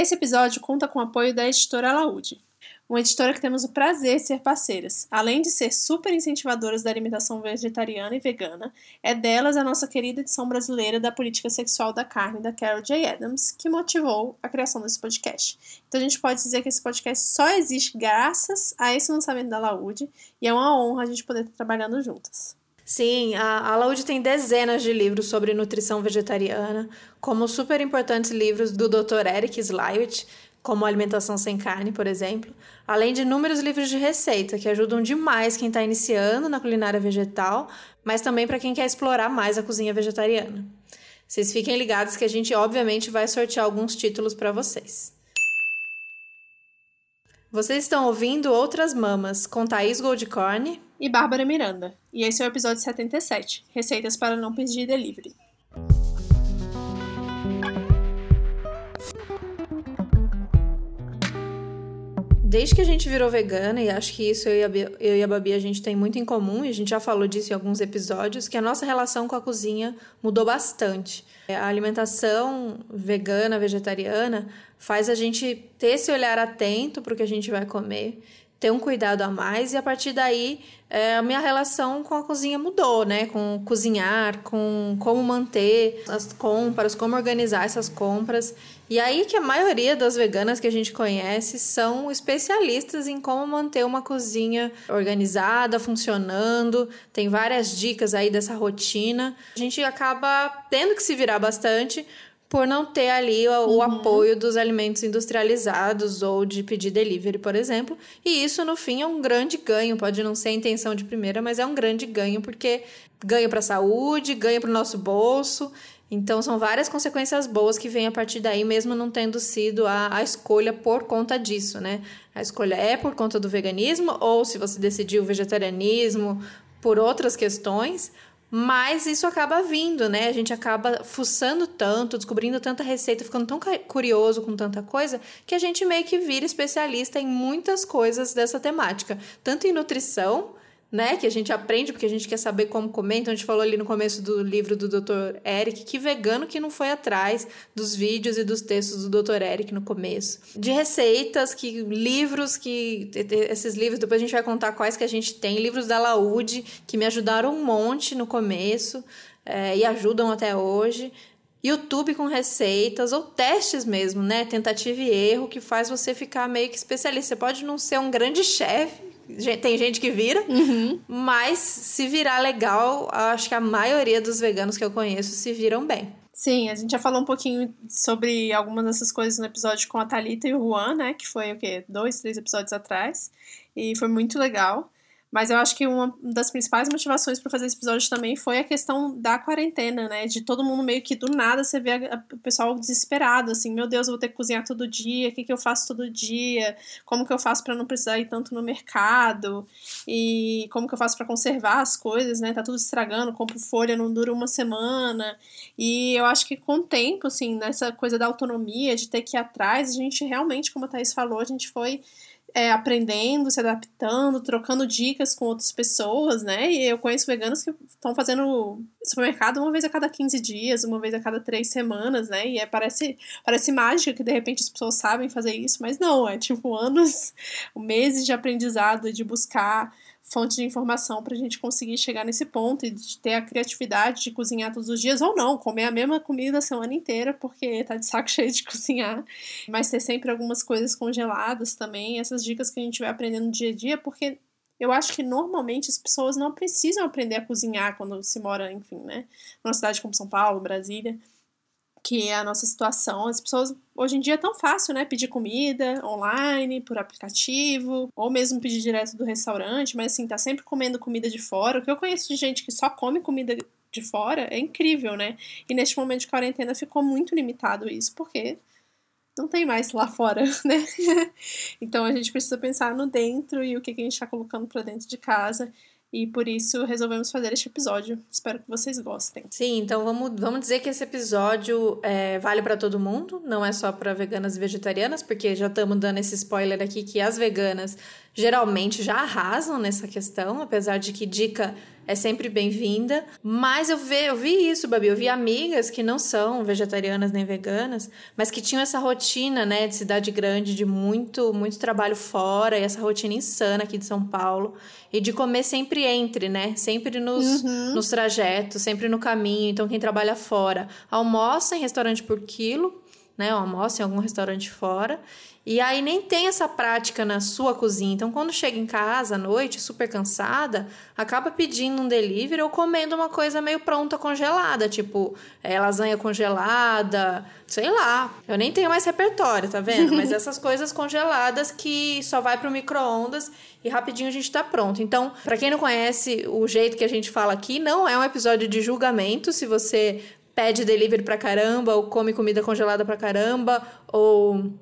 Esse episódio conta com o apoio da editora Alaúde, uma editora que temos o prazer de ser parceiras. Além de ser super incentivadoras da alimentação vegetariana e vegana, é delas a nossa querida edição brasileira da política sexual da carne, da Carol J. Adams, que motivou a criação desse podcast. Então a gente pode dizer que esse podcast só existe graças a esse lançamento da Alaúde e é uma honra a gente poder estar trabalhando juntas. Sim, a, a Laude tem dezenas de livros sobre nutrição vegetariana, como super importantes livros do Dr. Eric Slywich, como Alimentação Sem Carne, por exemplo, além de inúmeros livros de receita que ajudam demais quem está iniciando na culinária vegetal, mas também para quem quer explorar mais a cozinha vegetariana. Vocês fiquem ligados que a gente, obviamente, vai sortear alguns títulos para vocês. Vocês estão ouvindo Outras Mamas com Thaís Goldcorn e Bárbara Miranda, e esse é o episódio 77, Receitas para não pedir delivery. Desde que a gente virou vegana, e acho que isso eu e, a, eu e a Babi a gente tem muito em comum, e a gente já falou disso em alguns episódios, que a nossa relação com a cozinha mudou bastante. A alimentação vegana, vegetariana, faz a gente ter esse olhar atento para o que a gente vai comer, ter um cuidado a mais, e a partir daí é, a minha relação com a cozinha mudou, né? Com cozinhar, com como manter as compras, como organizar essas compras. E aí que a maioria das veganas que a gente conhece são especialistas em como manter uma cozinha organizada, funcionando. Tem várias dicas aí dessa rotina. A gente acaba tendo que se virar bastante por não ter ali o, uhum. o, apoio dos alimentos industrializados ou de pedir delivery, por exemplo. E isso, no fim, é um grande ganho. Pode não ser a intenção de primeira, mas é um grande ganho, porque ganho para a saúde, ganho para o nosso bolso. Então, são várias consequências boas que vêm a partir daí, mesmo não tendo sido a, a escolha por conta disso, né? A escolha é por conta do veganismo, ou se você decidiu o vegetarianismo por outras questões, mas isso acaba vindo, né? A gente acaba fuçando tanto, descobrindo tanta receita, ficando tão curioso com tanta coisa, que a gente meio que vira especialista em muitas coisas dessa temática. Tanto em nutrição, né? Que a gente aprende porque a gente quer saber como comer. Então a gente falou ali no começo do livro do Dr. Eric que vegano que não foi atrás dos vídeos e dos textos do Dr. Eric no começo. De receitas, que livros que esses livros depois a gente vai contar quais que a gente tem, livros da Laude que me ajudaram um monte no começo é, e ajudam até hoje. YouTube com receitas ou testes mesmo, né? Tentativa e erro que faz você ficar meio que especialista. Você pode não ser um grande chefe, tem gente que vira, uhum. mas se virar legal, acho que a maioria dos veganos que eu conheço se viram bem. Sim, a gente já falou um pouquinho sobre algumas dessas coisas no episódio com a Thalita e o Juan, né? Que foi o quê? Dois, três episódios atrás. E foi muito legal. Mas eu acho que uma das principais motivações para fazer esse episódio também foi a questão da quarentena, né? De todo mundo meio que do nada você vê o pessoal desesperado, assim, meu Deus, eu vou ter que cozinhar todo dia, o que, que eu faço todo dia? Como que eu faço para não precisar ir tanto no mercado? E como que eu faço para conservar as coisas, né? Tá tudo estragando, compro folha, não dura uma semana. E eu acho que com o tempo, assim, nessa coisa da autonomia, de ter que ir atrás, a gente realmente, como a Thaís falou, a gente foi é, aprendendo, se adaptando, trocando dicas com outras pessoas, né? E eu conheço veganos que estão fazendo supermercado uma vez a cada 15 dias, uma vez a cada três semanas, né? E é, parece, parece mágica que de repente as pessoas sabem fazer isso, mas não, é tipo anos, meses de aprendizado, de buscar fonte de informação para a gente conseguir chegar nesse ponto e de ter a criatividade de cozinhar todos os dias ou não, comer a mesma comida a semana inteira porque tá de saco cheio de cozinhar, mas ter sempre algumas coisas congeladas também, essas dicas que a gente vai aprendendo no dia a dia, porque eu acho que normalmente as pessoas não precisam aprender a cozinhar quando se mora, enfim, né, numa cidade como São Paulo, Brasília que é a nossa situação. As pessoas hoje em dia é tão fácil, né? Pedir comida online, por aplicativo, ou mesmo pedir direto do restaurante, mas assim, tá sempre comendo comida de fora. O que eu conheço de gente que só come comida de fora é incrível, né? E neste momento de quarentena ficou muito limitado isso, porque não tem mais lá fora, né? então a gente precisa pensar no dentro e o que, que a gente está colocando para dentro de casa e por isso resolvemos fazer este episódio. Espero que vocês gostem. Sim, então vamos, vamos dizer que esse episódio é, vale para todo mundo, não é só para veganas e vegetarianas, porque já estamos dando esse spoiler aqui que as veganas geralmente já arrasam nessa questão, apesar de que dica é sempre bem-vinda. Mas eu vi, eu vi isso, Babi. Eu vi amigas que não são vegetarianas nem veganas, mas que tinham essa rotina, né, de cidade grande, de muito, muito trabalho fora, e essa rotina insana aqui de São Paulo. E de comer sempre entre, né? Sempre nos, uhum. nos trajetos, sempre no caminho. Então, quem trabalha fora almoça em restaurante por quilo, né? Almoça em algum restaurante fora. E aí nem tem essa prática na sua cozinha. Então, quando chega em casa à noite, super cansada, acaba pedindo um delivery ou comendo uma coisa meio pronta congelada, tipo é, lasanha congelada, sei lá. Eu nem tenho mais repertório, tá vendo? Mas essas coisas congeladas que só vai pro micro-ondas e rapidinho a gente tá pronto. Então, para quem não conhece o jeito que a gente fala aqui, não é um episódio de julgamento. Se você pede delivery pra caramba, ou come comida congelada pra caramba, ou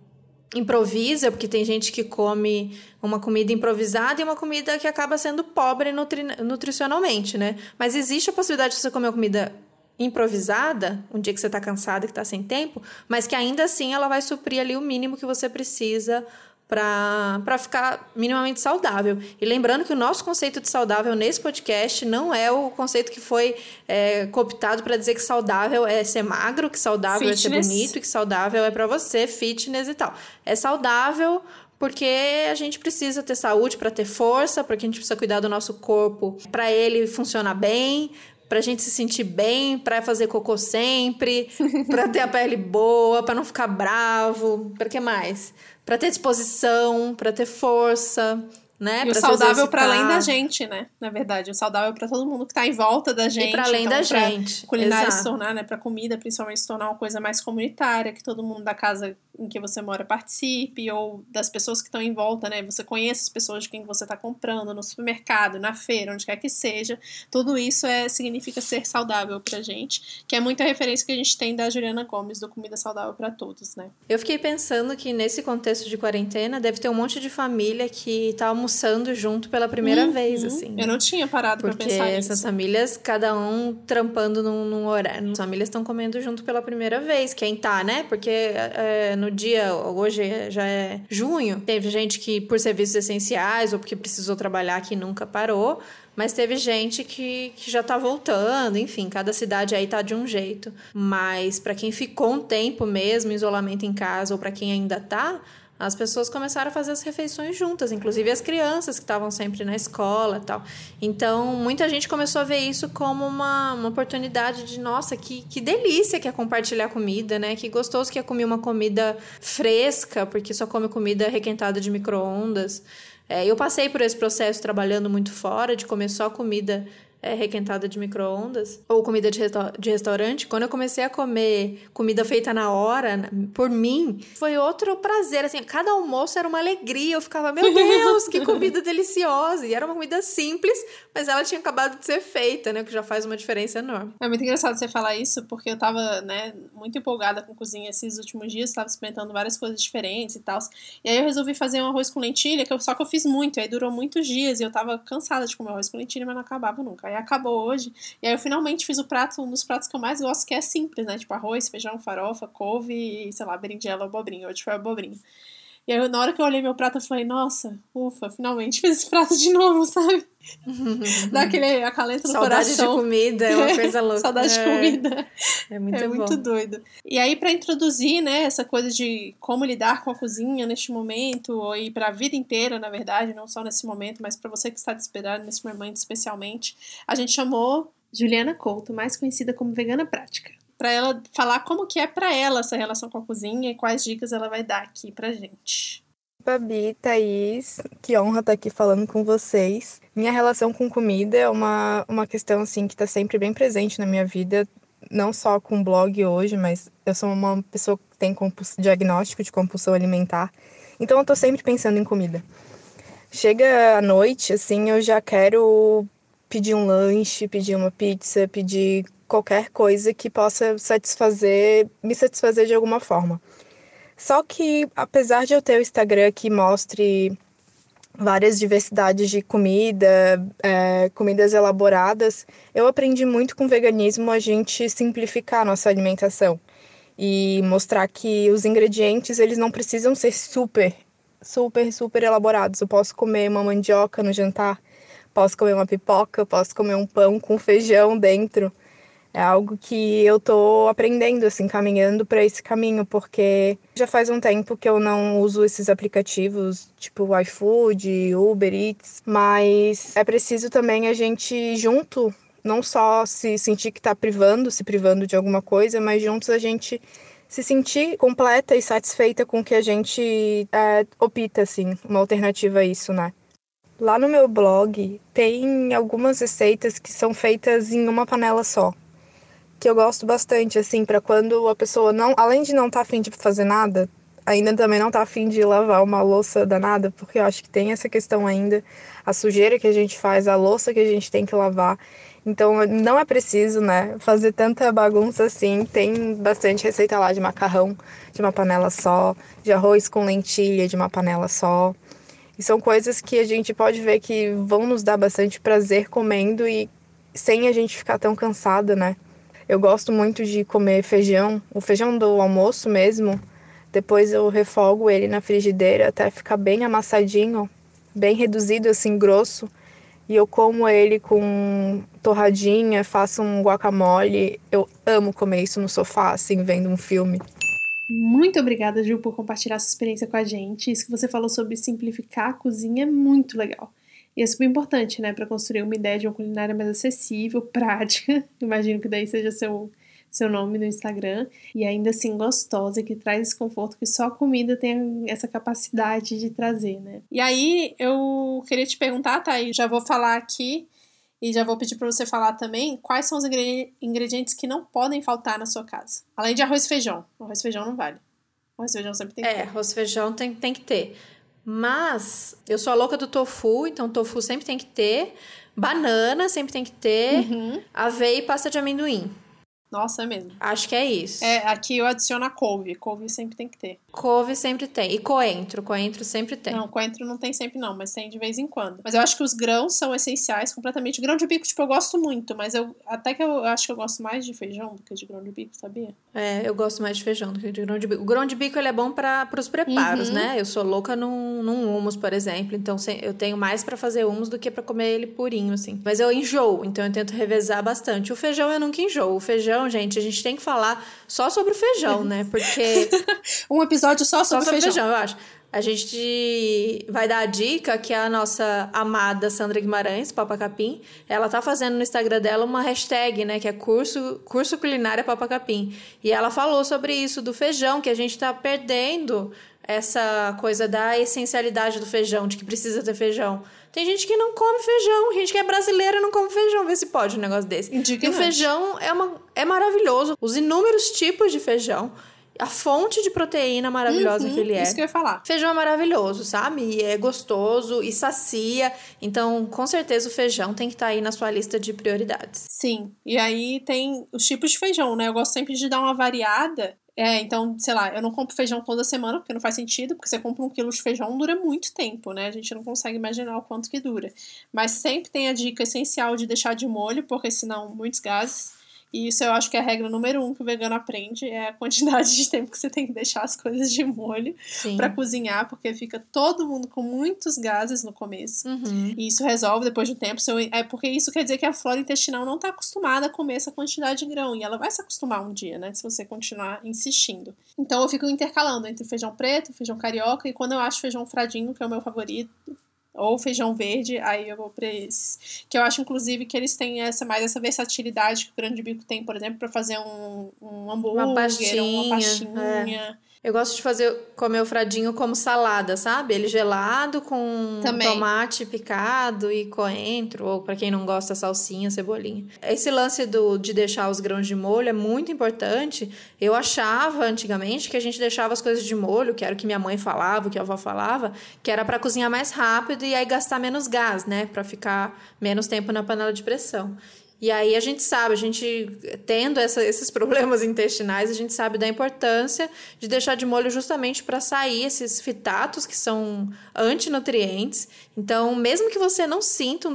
improvisa, porque tem gente que come uma comida improvisada e uma comida que acaba sendo pobre nutri nutricionalmente, né? Mas existe a possibilidade de você comer uma comida improvisada, um dia que você está cansado, que está sem tempo, mas que ainda assim ela vai suprir ali o mínimo que você precisa para ficar minimamente saudável. E lembrando que o nosso conceito de saudável nesse podcast não é o conceito que foi é, cooptado para dizer que saudável é ser magro, que saudável fitness. é ser bonito, que saudável é para você, fitness e tal. É saudável porque a gente precisa ter saúde para ter força, porque a gente precisa cuidar do nosso corpo para ele funcionar bem, pra gente se sentir bem, pra fazer cocô sempre, pra ter a pele boa, pra não ficar bravo, pra que mais? Pra ter disposição, pra ter força, né? E o saudável para além da gente, né? Na verdade, o saudável para todo mundo que tá em volta da gente. E para além então, da gente. Culinária Exato. se tornar, né? Para comida, principalmente se tornar uma coisa mais comunitária, que todo mundo da casa em que você mora participe, ou das pessoas que estão em volta, né? Você conhece as pessoas de quem você está comprando, no supermercado, na feira, onde quer que seja. Tudo isso é, significa ser saudável pra gente, que é muita referência que a gente tem da Juliana Gomes, do Comida Saudável para Todos, né? Eu fiquei pensando que nesse contexto de quarentena deve ter um monte de família que tá almoçando junto pela primeira uhum. vez, assim. Eu não tinha parado pra pensar Porque essas famílias, cada um trampando num, num horário. As famílias estão comendo junto pela primeira vez. Quem tá, né? Porque é, no dia, hoje já é junho, teve gente que por serviços essenciais ou porque precisou trabalhar que nunca parou, mas teve gente que, que já tá voltando, enfim, cada cidade aí tá de um jeito. Mas para quem ficou um tempo mesmo, isolamento em casa, ou para quem ainda tá, as pessoas começaram a fazer as refeições juntas, inclusive as crianças que estavam sempre na escola tal. Então, muita gente começou a ver isso como uma, uma oportunidade de, nossa, que, que delícia que é compartilhar comida, né? Que gostoso que é comer uma comida fresca, porque só come comida requentada de micro-ondas. É, eu passei por esse processo trabalhando muito fora, de comer só comida é, requentada de micro-ondas ou comida de, de restaurante, quando eu comecei a comer comida feita na hora, por mim, foi outro prazer. Assim, cada almoço era uma alegria. Eu ficava, meu Deus, que comida deliciosa! E era uma comida simples, mas ela tinha acabado de ser feita, né? O que já faz uma diferença enorme. É muito engraçado você falar isso, porque eu tava, né, muito empolgada com cozinha esses últimos dias, tava experimentando várias coisas diferentes e tal. E aí eu resolvi fazer um arroz com lentilha, que eu, só que eu fiz muito, aí durou muitos dias e eu tava cansada de comer arroz com lentilha, mas não acabava nunca. Aí acabou hoje. E aí eu finalmente fiz o prato, um dos pratos que eu mais gosto, que é simples, né? Tipo arroz, feijão, farofa, couve e, sei lá, berinjela, abobrinha. Hoje foi abobrinha. E aí, na hora que eu olhei meu prato, eu falei, nossa, ufa, finalmente fiz esse prato de novo, sabe? Dá aquele acalento no Saudade coração. Saudade de comida, é uma coisa louca. Saudade de é. comida. É muito é bom. muito doido. E aí, para introduzir, né, essa coisa de como lidar com a cozinha neste momento, ou ir para a vida inteira, na verdade, não só nesse momento, mas para você que está desesperado nesse momento especialmente, a gente chamou Juliana Couto, mais conhecida como Vegana Prática para ela falar como que é para ela essa relação com a cozinha e quais dicas ela vai dar aqui pra gente. Babi, Thaís, que honra estar aqui falando com vocês. Minha relação com comida é uma, uma questão assim que está sempre bem presente na minha vida, não só com o blog hoje, mas eu sou uma pessoa que tem diagnóstico de compulsão alimentar, então eu estou sempre pensando em comida. Chega à noite, assim, eu já quero pedir um lanche, pedir uma pizza, pedir qualquer coisa que possa satisfazer, me satisfazer de alguma forma. Só que, apesar de eu ter o Instagram que mostre várias diversidades de comida, é, comidas elaboradas, eu aprendi muito com o veganismo a gente simplificar a nossa alimentação e mostrar que os ingredientes eles não precisam ser super, super, super elaborados. Eu posso comer uma mandioca no jantar, posso comer uma pipoca, posso comer um pão com feijão dentro. É algo que eu tô aprendendo, assim, caminhando para esse caminho, porque já faz um tempo que eu não uso esses aplicativos, tipo iFood, Uber Eats, mas é preciso também a gente junto não só se sentir que está privando, se privando de alguma coisa, mas juntos a gente se sentir completa e satisfeita com o que a gente é, opta, assim, uma alternativa a isso, né? Lá no meu blog tem algumas receitas que são feitas em uma panela só que eu gosto bastante, assim, para quando a pessoa não, além de não estar tá afim de fazer nada, ainda também não tá afim de lavar uma louça danada, porque eu acho que tem essa questão ainda, a sujeira que a gente faz, a louça que a gente tem que lavar. Então não é preciso, né, fazer tanta bagunça assim. Tem bastante receita lá de macarrão de uma panela só, de arroz com lentilha de uma panela só. E são coisas que a gente pode ver que vão nos dar bastante prazer comendo e sem a gente ficar tão cansada, né? Eu gosto muito de comer feijão, o feijão do almoço mesmo. Depois eu refogo ele na frigideira até ficar bem amassadinho, bem reduzido assim, grosso. E eu como ele com torradinha, faço um guacamole. Eu amo comer isso no sofá, assim, vendo um filme. Muito obrigada, Ju, por compartilhar sua experiência com a gente. Isso que você falou sobre simplificar a cozinha é muito legal. E é super importante, né, para construir uma ideia de uma culinária mais acessível, prática. Imagino que daí seja seu seu nome no Instagram e ainda assim gostosa, que traz esse conforto que só a comida tem essa capacidade de trazer, né? E aí eu queria te perguntar, Thaís, já vou falar aqui e já vou pedir para você falar também quais são os ingredientes que não podem faltar na sua casa. Além de arroz e feijão. Arroz e feijão não vale. Arroz e feijão sempre tem que é, ter. É, arroz e feijão tem, tem que ter. Mas eu sou a louca do tofu, então tofu sempre tem que ter. Banana sempre tem que ter. Uhum. Aveia e pasta de amendoim. Nossa, é mesmo. Acho que é isso. É, aqui eu adiciono a couve. Couve sempre tem que ter. Couve sempre tem. E coentro. Coentro sempre tem. Não, coentro não tem sempre não, mas tem de vez em quando. Mas eu acho que os grãos são essenciais completamente. Grão de bico, tipo, eu gosto muito, mas eu até que eu, eu acho que eu gosto mais de feijão do que de grão de bico, sabia? É, eu gosto mais de feijão do que de grão de bico. O grão de bico, ele é bom para os preparos, uhum. né? Eu sou louca num, num humus, por exemplo. Então, eu tenho mais para fazer humus do que para comer ele purinho, assim. Mas eu enjoo, então eu tento revezar bastante. O feijão eu nunca enjoo. O feijão, gente, a gente tem que falar só sobre o feijão, né? Porque. um episódio só sobre, só sobre feijão. feijão, eu acho. A gente vai dar a dica que a nossa amada Sandra Guimarães, Papa Capim, ela tá fazendo no Instagram dela uma hashtag, né, que é curso, curso culinária Papa Capim. E ela falou sobre isso do feijão, que a gente tá perdendo essa coisa da essencialidade do feijão, de que precisa ter feijão. Tem gente que não come feijão, gente que é brasileira não come feijão. Vê se pode um negócio desse. E o feijão é, uma, é maravilhoso. Os inúmeros tipos de feijão a fonte de proteína maravilhosa uhum, que ele é. Isso que eu ia falar. Feijão é maravilhoso, sabe? E é gostoso e sacia. Então, com certeza, o feijão tem que estar tá aí na sua lista de prioridades. Sim. E aí tem os tipos de feijão, né? Eu gosto sempre de dar uma variada é, então, sei lá, eu não compro feijão toda semana, porque não faz sentido, porque você compra um quilo de feijão, dura muito tempo, né? A gente não consegue imaginar o quanto que dura. Mas sempre tem a dica essencial de deixar de molho, porque senão muitos gases. E isso eu acho que é a regra número um que o vegano aprende, é a quantidade de tempo que você tem que deixar as coisas de molho para cozinhar, porque fica todo mundo com muitos gases no começo. Uhum. E isso resolve depois de um tempo. É porque isso quer dizer que a flora intestinal não está acostumada a comer essa quantidade de grão. E ela vai se acostumar um dia, né? Se você continuar insistindo. Então eu fico intercalando entre feijão preto, feijão carioca, e quando eu acho feijão fradinho, que é o meu favorito, ou feijão verde, aí eu vou para esses. Que eu acho, inclusive, que eles têm essa, mais essa versatilidade que o grande bico tem, por exemplo, para fazer um, um hambúrguer, uma pastinha. Uma pastinha. É. Eu gosto de fazer comer o fradinho como salada, sabe? Ele gelado com Também. tomate picado e coentro, ou para quem não gosta, salsinha, cebolinha. Esse lance do, de deixar os grãos de molho é muito importante. Eu achava antigamente que a gente deixava as coisas de molho, que era o que minha mãe falava, o que a avó falava, que era para cozinhar mais rápido e aí gastar menos gás, né? Para ficar menos tempo na panela de pressão. E aí a gente sabe, a gente tendo essa, esses problemas intestinais, a gente sabe da importância de deixar de molho justamente para sair esses fitatos que são antinutrientes. Então, mesmo que você não sinta um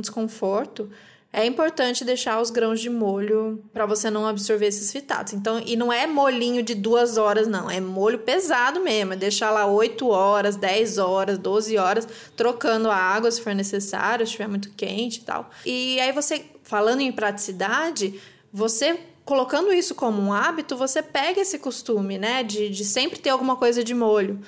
desconforto, é importante deixar os grãos de molho para você não absorver esses fitatos. Então, e não é molhinho de duas horas, não. É molho pesado mesmo. É deixar lá 8 horas, 10 horas, 12 horas, trocando a água se for necessário, se estiver muito quente e tal. E aí você, falando em praticidade, você colocando isso como um hábito, você pega esse costume, né? De, de sempre ter alguma coisa de molho.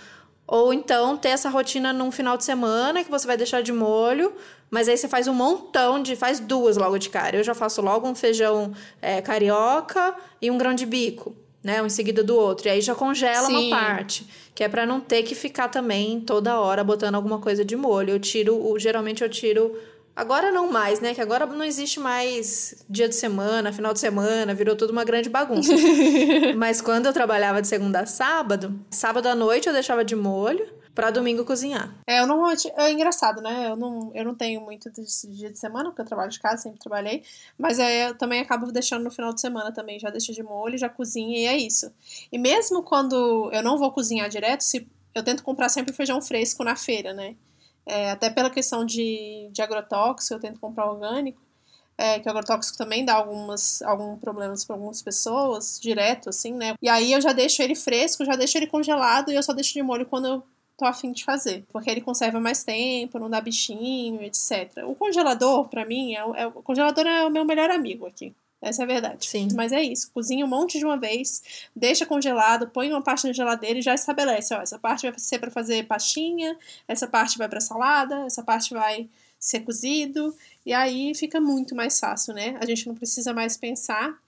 Ou então ter essa rotina num final de semana que você vai deixar de molho mas aí você faz um montão de. faz duas logo de cara. Eu já faço logo um feijão é, carioca e um grão de bico, né? Um em seguida do outro. E aí já congela Sim. uma parte. Que é para não ter que ficar também toda hora botando alguma coisa de molho. Eu tiro. Geralmente eu tiro. Agora não mais, né? Que agora não existe mais dia de semana, final de semana, virou tudo uma grande bagunça. Mas quando eu trabalhava de segunda a sábado, sábado à noite eu deixava de molho para domingo cozinhar. É, eu normalmente. É engraçado, né? Eu não, eu não tenho muito desse dia de semana, porque eu trabalho de casa, sempre trabalhei. Mas aí eu também acabo deixando no final de semana também. Já deixo de molho, já cozinha e é isso. E mesmo quando eu não vou cozinhar direto, se, eu tento comprar sempre feijão fresco na feira, né? É, até pela questão de, de agrotóxico, eu tento comprar orgânico. É, que o agrotóxico também dá algumas, alguns problemas para algumas pessoas, direto, assim, né? E aí eu já deixo ele fresco, já deixo ele congelado e eu só deixo de molho quando eu tô afim de fazer. Porque ele conserva mais tempo, não dá bichinho, etc. O congelador, para mim, é, é, o congelador é o meu melhor amigo aqui. Essa é a verdade. Sim. Mas é isso. Cozinha um monte de uma vez, deixa congelado, põe uma parte na geladeira e já estabelece. Ó, essa parte vai ser para fazer pastinha, essa parte vai para salada, essa parte vai ser cozido. E aí fica muito mais fácil, né? A gente não precisa mais pensar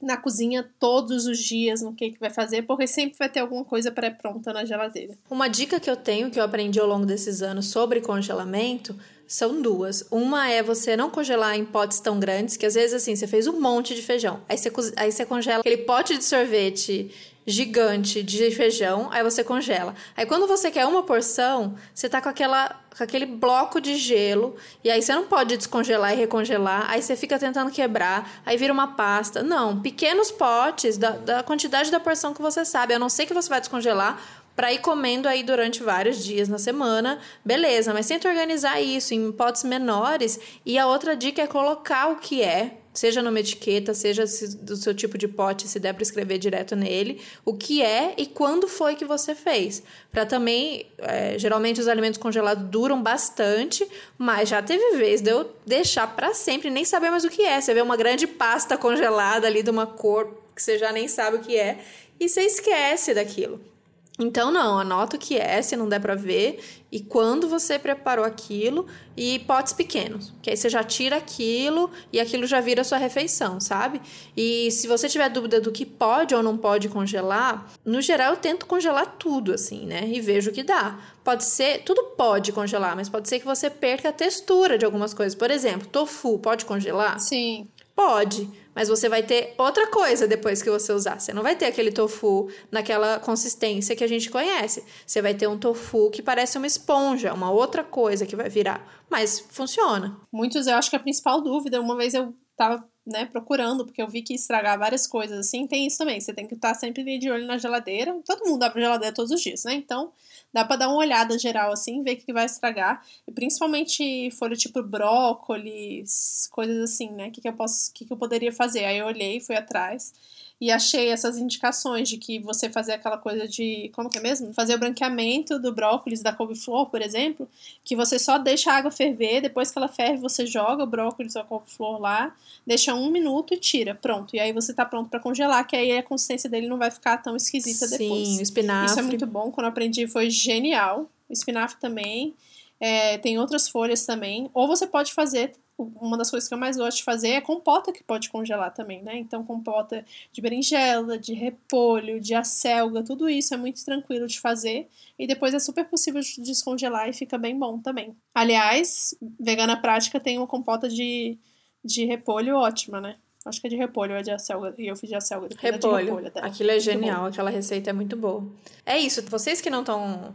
na cozinha todos os dias no que, que vai fazer, porque sempre vai ter alguma coisa pré-pronta na geladeira. Uma dica que eu tenho, que eu aprendi ao longo desses anos sobre congelamento, são duas. Uma é você não congelar em potes tão grandes, que às vezes assim, você fez um monte de feijão, aí você, aí você congela aquele pote de sorvete gigante de feijão, aí você congela. Aí quando você quer uma porção, você tá com aquela com aquele bloco de gelo, e aí você não pode descongelar e recongelar, aí você fica tentando quebrar, aí vira uma pasta. Não, pequenos potes da, da quantidade da porção que você sabe, a não ser que você vai descongelar, para ir comendo aí durante vários dias na semana, beleza, mas tenta organizar isso em potes menores. E a outra dica é colocar o que é, seja numa etiqueta, seja do seu tipo de pote, se der para escrever direto nele, o que é e quando foi que você fez. Para também, é, geralmente os alimentos congelados duram bastante, mas já teve vez de eu deixar para sempre, nem saber mais o que é. Você vê uma grande pasta congelada ali de uma cor que você já nem sabe o que é e você esquece daquilo. Então, não, anota o que é, se não der para ver, e quando você preparou aquilo, e potes pequenos, que aí você já tira aquilo e aquilo já vira sua refeição, sabe? E se você tiver dúvida do que pode ou não pode congelar, no geral eu tento congelar tudo, assim, né? E vejo o que dá. Pode ser, tudo pode congelar, mas pode ser que você perca a textura de algumas coisas. Por exemplo, tofu pode congelar? Sim. Pode, mas você vai ter outra coisa depois que você usar. Você não vai ter aquele tofu naquela consistência que a gente conhece. Você vai ter um tofu que parece uma esponja, uma outra coisa que vai virar. Mas funciona. Muitos, eu acho que a principal dúvida, uma vez eu tava né, procurando, porque eu vi que estragar várias coisas assim, tem isso também. Você tem que estar sempre de olho na geladeira. Todo mundo abre geladeira todos os dias, né? Então, dá para dar uma olhada geral assim, ver o que vai estragar. E principalmente folha tipo brócolis, coisas assim, né? O que, que eu posso, que, que eu poderia fazer? Aí eu olhei, fui atrás e achei essas indicações de que você fazer aquela coisa de, como que é mesmo? Fazer o branqueamento do brócolis, da couve-flor, por exemplo, que você só deixa a água ferver, depois que ela ferve, você joga o brócolis ou a couve-flor lá, deixa um minuto e tira, pronto. E aí você tá pronto para congelar, que aí a consistência dele não vai ficar tão esquisita Sim, depois. Sim, o espinafre. Isso é muito bom, quando eu aprendi foi genial. O espinafre também. É, tem outras folhas também. Ou você pode fazer uma das coisas que eu mais gosto de fazer é compota que pode congelar também, né? Então, compota de berinjela, de repolho, de acelga, tudo isso é muito tranquilo de fazer e depois é super possível de descongelar e fica bem bom também. Aliás, vegana prática tem uma compota de, de repolho ótima, né? Acho que é de repolho, é de acelga. E eu fiz de acelga. Repolho. É de repolho até. Aquilo é genial, aquela receita é muito boa. É isso, vocês que não estão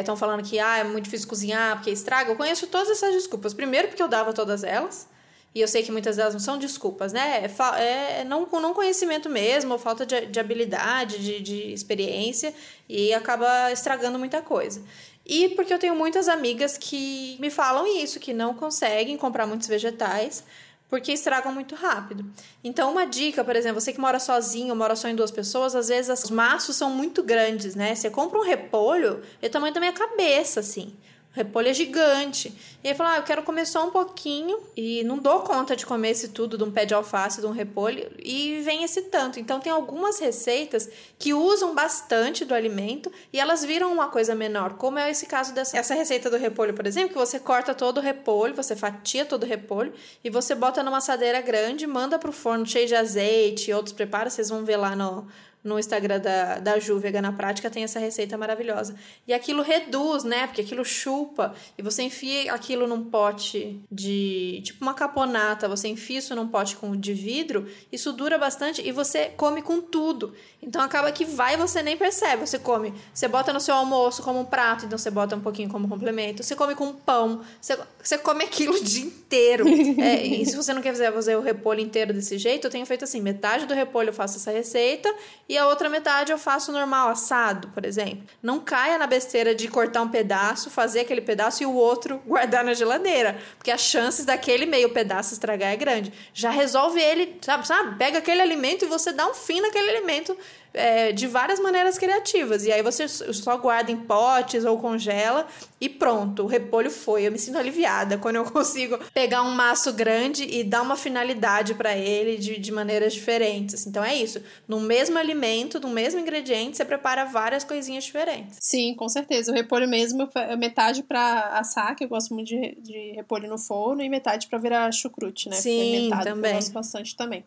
estão é, falando que ah, é muito difícil cozinhar porque estraga. Eu conheço todas essas desculpas. Primeiro, porque eu dava todas elas. E eu sei que muitas delas não são desculpas, né? É, é não, não conhecimento mesmo, ou falta de, de habilidade, de, de experiência, e acaba estragando muita coisa. E porque eu tenho muitas amigas que me falam isso, que não conseguem comprar muitos vegetais, porque estragam muito rápido. Então, uma dica, por exemplo, você que mora sozinho, mora só em duas pessoas, às vezes os maços são muito grandes, né? Você compra um repolho, é o tamanho da minha cabeça, assim repolho é gigante. E ele falou: Ah, eu quero comer só um pouquinho e não dou conta de comer esse tudo de um pé de alface, de um repolho, e vem esse tanto. Então, tem algumas receitas que usam bastante do alimento e elas viram uma coisa menor, como é esse caso dessa essa receita do repolho, por exemplo, que você corta todo o repolho, você fatia todo o repolho e você bota numa assadeira grande, manda pro forno cheio de azeite e outros preparos, vocês vão ver lá no no Instagram da, da Ju Vegana Prática tem essa receita maravilhosa. E aquilo reduz, né? Porque aquilo chupa. E você enfia aquilo num pote de. tipo uma caponata, você enfia isso num pote com, de vidro, isso dura bastante e você come com tudo. Então acaba que vai e você nem percebe. Você come, você bota no seu almoço como um prato, então você bota um pouquinho como complemento. Você come com pão, você, você come aquilo o dia inteiro. é, e se você não quer fazer, fazer o repolho inteiro desse jeito, eu tenho feito assim: metade do repolho eu faço essa receita e a outra metade eu faço normal, assado, por exemplo. Não caia na besteira de cortar um pedaço, fazer aquele pedaço e o outro guardar na geladeira, porque as chances daquele meio pedaço estragar é grande. Já resolve ele, sabe? sabe? Pega aquele alimento e você dá um fim naquele alimento é, de várias maneiras criativas. E aí você só guarda em potes ou congela e pronto, o repolho foi. Eu me sinto aliviada quando eu consigo pegar um maço grande e dar uma finalidade para ele de, de maneiras diferentes. Então é isso. No mesmo alimento, no mesmo ingrediente, você prepara várias coisinhas diferentes. Sim, com certeza. O repolho mesmo, metade para assar, que eu gosto muito de, de repolho no forno, e metade para virar chucrute, né? Sim, também. eu gosto bastante também.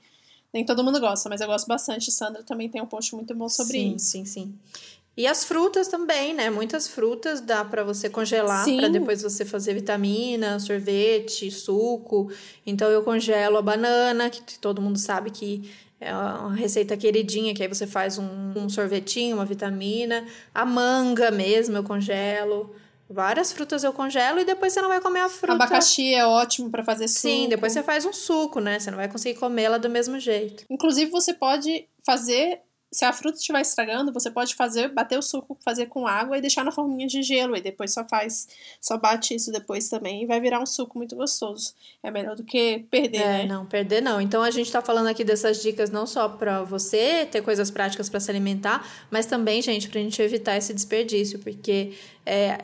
Nem todo mundo gosta, mas eu gosto bastante. Sandra também tem um post muito bom sobre sim, isso. Sim, sim, E as frutas também, né? Muitas frutas dá para você congelar para depois você fazer vitamina, sorvete, suco. Então eu congelo a banana, que todo mundo sabe que é uma receita queridinha, que aí você faz um, um sorvetinho, uma vitamina. A manga mesmo eu congelo. Várias frutas eu congelo e depois você não vai comer a fruta. Abacaxi é ótimo para fazer suco. Sim, depois você faz um suco, né? Você não vai conseguir comê-la do mesmo jeito. Inclusive, você pode fazer. Se a fruta estiver estragando, você pode fazer, bater o suco, fazer com água e deixar na forminha de gelo. E depois só faz, só bate isso depois também e vai virar um suco muito gostoso. É melhor do que perder, é, né? Não, perder não. Então a gente tá falando aqui dessas dicas não só para você ter coisas práticas para se alimentar, mas também, gente, pra gente evitar esse desperdício, porque é,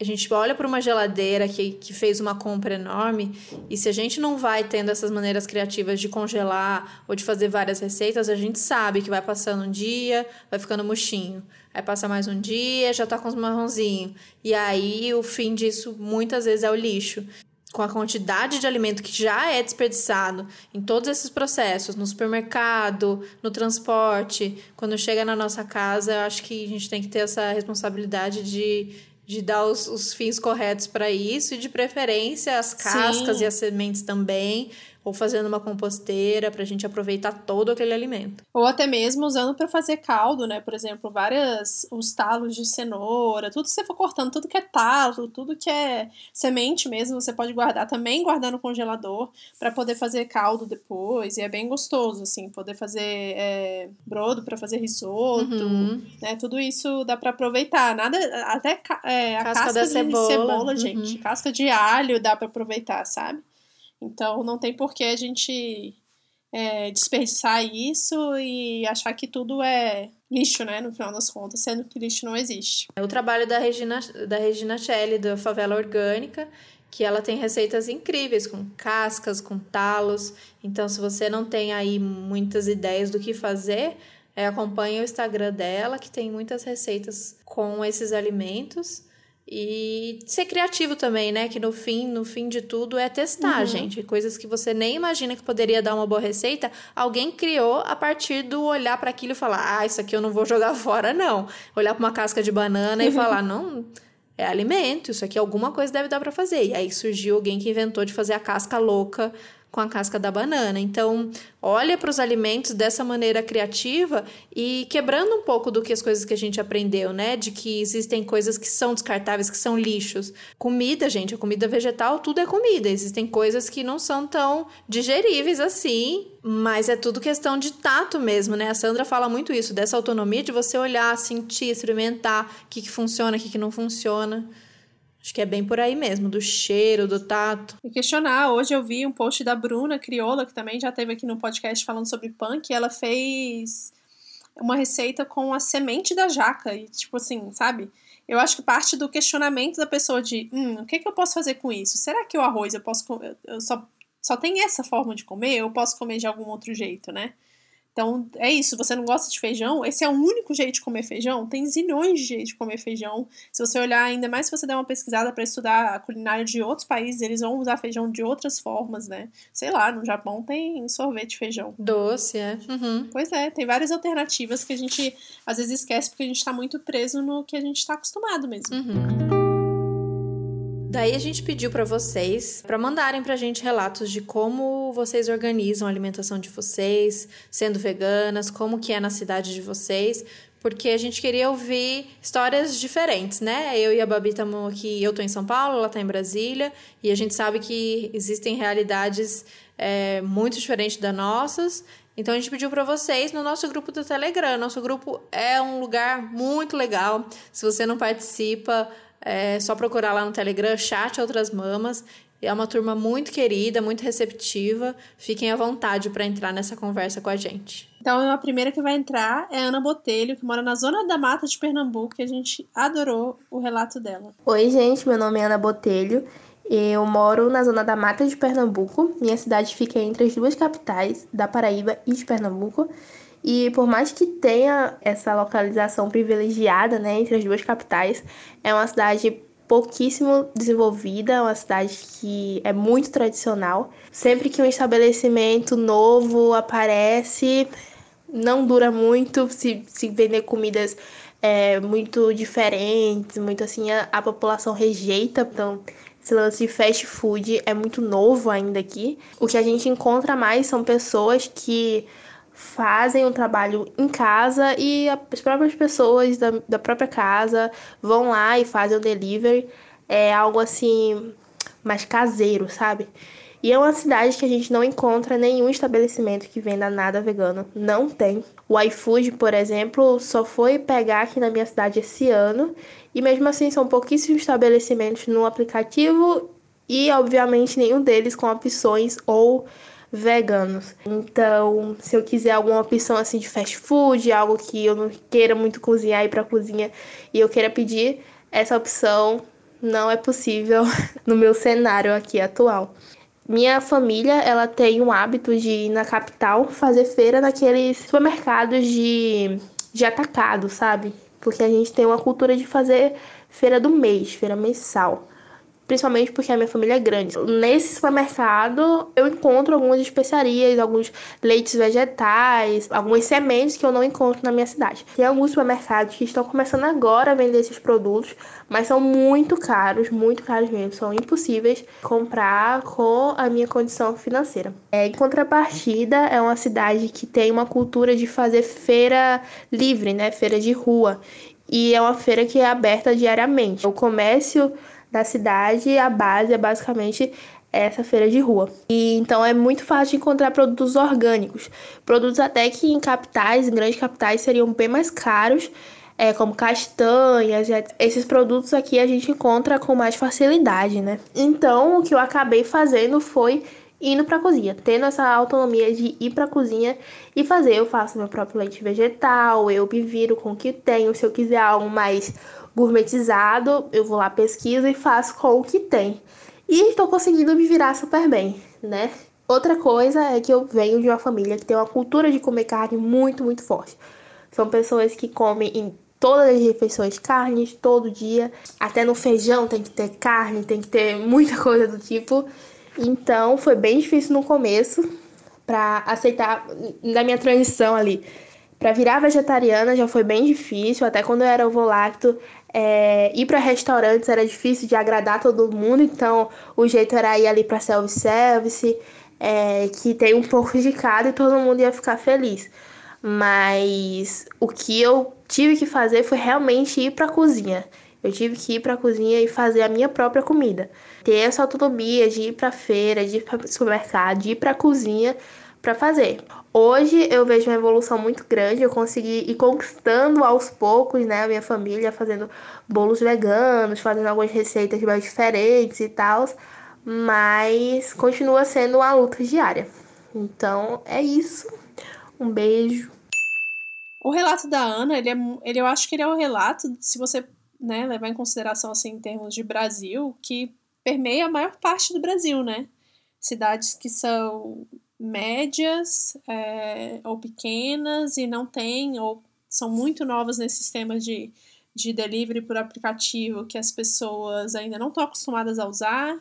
a gente olha para uma geladeira que, que fez uma compra enorme e se a gente não vai tendo essas maneiras criativas de congelar ou de fazer várias receitas, a gente sabe que vai passando um dia, vai ficando murchinho. Aí passa mais um dia, já tá com os marronzinhos. E aí o fim disso muitas vezes é o lixo. Com a quantidade de alimento que já é desperdiçado em todos esses processos, no supermercado, no transporte, quando chega na nossa casa, eu acho que a gente tem que ter essa responsabilidade de de dar os, os fins corretos para isso e de preferência as cascas Sim. e as sementes também, ou fazendo uma composteira para a gente aproveitar todo aquele alimento. Ou até mesmo usando para fazer caldo, né? Por exemplo, várias os talos de cenoura, tudo que você for cortando, tudo que é talo, tudo que é semente mesmo, você pode guardar também guardar no congelador para poder fazer caldo depois e é bem gostoso assim, poder fazer é, brodo para fazer risoto, uhum. né? Tudo isso dá para aproveitar. Nada até é, a casca, casca de cebola, cebola gente, uhum. casca de alho dá para aproveitar, sabe? Então não tem por que a gente é, desperdiçar isso e achar que tudo é lixo, né, no final das contas, sendo que lixo não existe. É o trabalho da Regina, da Regina Shelley, da Favela Orgânica, que ela tem receitas incríveis, com cascas, com talos. Então, se você não tem aí muitas ideias do que fazer, é, acompanhe o Instagram dela, que tem muitas receitas com esses alimentos. E ser criativo também, né? Que no fim, no fim de tudo é testar, uhum. gente. Coisas que você nem imagina que poderia dar uma boa receita, alguém criou a partir do olhar para aquilo e falar: "Ah, isso aqui eu não vou jogar fora não". Olhar para uma casca de banana e falar: "Não, é alimento, isso aqui alguma coisa deve dar para fazer". E aí surgiu alguém que inventou de fazer a casca louca com a casca da banana. Então, olha para os alimentos dessa maneira criativa e quebrando um pouco do que as coisas que a gente aprendeu, né? De que existem coisas que são descartáveis, que são lixos. Comida, gente, a comida vegetal, tudo é comida. Existem coisas que não são tão digeríveis assim, mas é tudo questão de tato mesmo, né? A Sandra fala muito isso, dessa autonomia de você olhar, sentir, experimentar o que, que funciona, o que, que não funciona. Acho que é bem por aí mesmo, do cheiro, do tato. E questionar, hoje eu vi um post da Bruna Crioula, que também já esteve aqui no podcast falando sobre punk, e ela fez uma receita com a semente da jaca. E, tipo assim, sabe? Eu acho que parte do questionamento da pessoa de hum, o que, que eu posso fazer com isso? Será que o arroz eu posso eu só, só tem essa forma de comer? Eu posso comer de algum outro jeito, né? Então, é isso. Você não gosta de feijão? Esse é o único jeito de comer feijão? Tem zilhões de jeitos de comer feijão. Se você olhar, ainda mais se você der uma pesquisada para estudar a culinária de outros países, eles vão usar feijão de outras formas, né? Sei lá, no Japão tem sorvete de feijão. Doce, é. Uhum. Pois é, tem várias alternativas que a gente às vezes esquece porque a gente tá muito preso no que a gente tá acostumado mesmo. Uhum. Daí a gente pediu para vocês para mandarem pra gente relatos de como vocês organizam a alimentação de vocês, sendo veganas, como que é na cidade de vocês, porque a gente queria ouvir histórias diferentes, né? Eu e a Babi estamos aqui, eu tô em São Paulo, ela tá em Brasília, e a gente sabe que existem realidades é, muito diferentes das nossas. Então a gente pediu para vocês no nosso grupo do Telegram. Nosso grupo é um lugar muito legal. Se você não participa, é só procurar lá no Telegram, chat Outras Mamas. É uma turma muito querida, muito receptiva. Fiquem à vontade para entrar nessa conversa com a gente. Então, a primeira que vai entrar é a Ana Botelho, que mora na zona da mata de Pernambuco, e a gente adorou o relato dela. Oi, gente, meu nome é Ana Botelho. Eu moro na zona da mata de Pernambuco. Minha cidade fica entre as duas capitais, da Paraíba e de Pernambuco. E por mais que tenha essa localização privilegiada né, entre as duas capitais, é uma cidade pouquíssimo desenvolvida, uma cidade que é muito tradicional. Sempre que um estabelecimento novo aparece, não dura muito se, se vender comidas é, muito diferentes, muito assim, a, a população rejeita. Então, esse lance de fast food é muito novo ainda aqui. O que a gente encontra mais são pessoas que fazem o trabalho em casa e as próprias pessoas da, da própria casa vão lá e fazem o delivery. É algo assim mais caseiro, sabe? E é uma cidade que a gente não encontra nenhum estabelecimento que venda nada vegano. Não tem. O iFood, por exemplo, só foi pegar aqui na minha cidade esse ano. E mesmo assim, são pouquíssimos estabelecimentos no aplicativo. E, obviamente, nenhum deles com opções ou veganos. Então, se eu quiser alguma opção assim de fast food, algo que eu não queira muito cozinhar e pra cozinha e eu queira pedir, essa opção não é possível no meu cenário aqui atual. Minha família, ela tem um hábito de ir na capital fazer feira naqueles supermercados de, de atacado, sabe? Porque a gente tem uma cultura de fazer feira do mês, feira mensal principalmente porque a minha família é grande. Nesse supermercado eu encontro algumas especiarias, alguns leites vegetais, algumas sementes que eu não encontro na minha cidade. Tem alguns supermercados que estão começando agora a vender esses produtos, mas são muito caros, muito caros mesmo, são impossíveis comprar com a minha condição financeira. É, em contrapartida, é uma cidade que tem uma cultura de fazer feira livre, né, feira de rua. E é uma feira que é aberta diariamente. O comércio da cidade, a base é basicamente essa feira de rua. E então é muito fácil encontrar produtos orgânicos, produtos até que em capitais, em grandes capitais, seriam bem mais caros, é, como castanhas, esses produtos aqui a gente encontra com mais facilidade, né? Então o que eu acabei fazendo foi indo para a cozinha, tendo essa autonomia de ir para a cozinha e fazer. Eu faço meu próprio leite vegetal, eu me viro com o que tenho. Se eu quiser algo mais gourmetizado, eu vou lá, pesquiso e faço com o que tem. E estou conseguindo me virar super bem, né? Outra coisa é que eu venho de uma família que tem uma cultura de comer carne muito, muito forte. São pessoas que comem em todas as refeições carnes, todo dia. Até no feijão tem que ter carne, tem que ter muita coisa do tipo. Então foi bem difícil no começo para aceitar da minha transição ali. Para virar vegetariana já foi bem difícil, até quando eu era ovo lacto, é, ir para restaurantes era difícil de agradar todo mundo, então o jeito era ir ali para self-service, é, que tem um pouco de cada e todo mundo ia ficar feliz. Mas o que eu tive que fazer foi realmente ir para a cozinha. Eu tive que ir para a cozinha e fazer a minha própria comida. Ter essa autonomia de ir para feira, de ir para supermercado, de ir para a cozinha para fazer. Hoje eu vejo uma evolução muito grande, eu consegui ir conquistando aos poucos, né, a minha família, fazendo bolos veganos, fazendo algumas receitas mais diferentes e tal, mas continua sendo uma luta diária. Então é isso. Um beijo. O relato da Ana, ele, é, ele eu acho que ele é um relato, se você né, levar em consideração assim, em termos de Brasil, que permeia a maior parte do Brasil, né? Cidades que são médias é, ou pequenas e não têm, ou são muito novas nesse sistema de, de delivery por aplicativo que as pessoas ainda não estão acostumadas a usar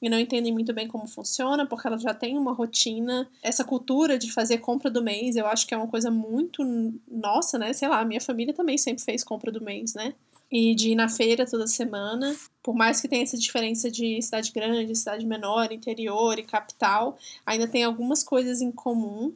e não entendem muito bem como funciona, porque elas já têm uma rotina. Essa cultura de fazer compra do mês, eu acho que é uma coisa muito nossa, né? Sei lá, minha família também sempre fez compra do mês, né? E de ir na feira toda semana. Por mais que tenha essa diferença de cidade grande, cidade menor, interior e capital, ainda tem algumas coisas em comum.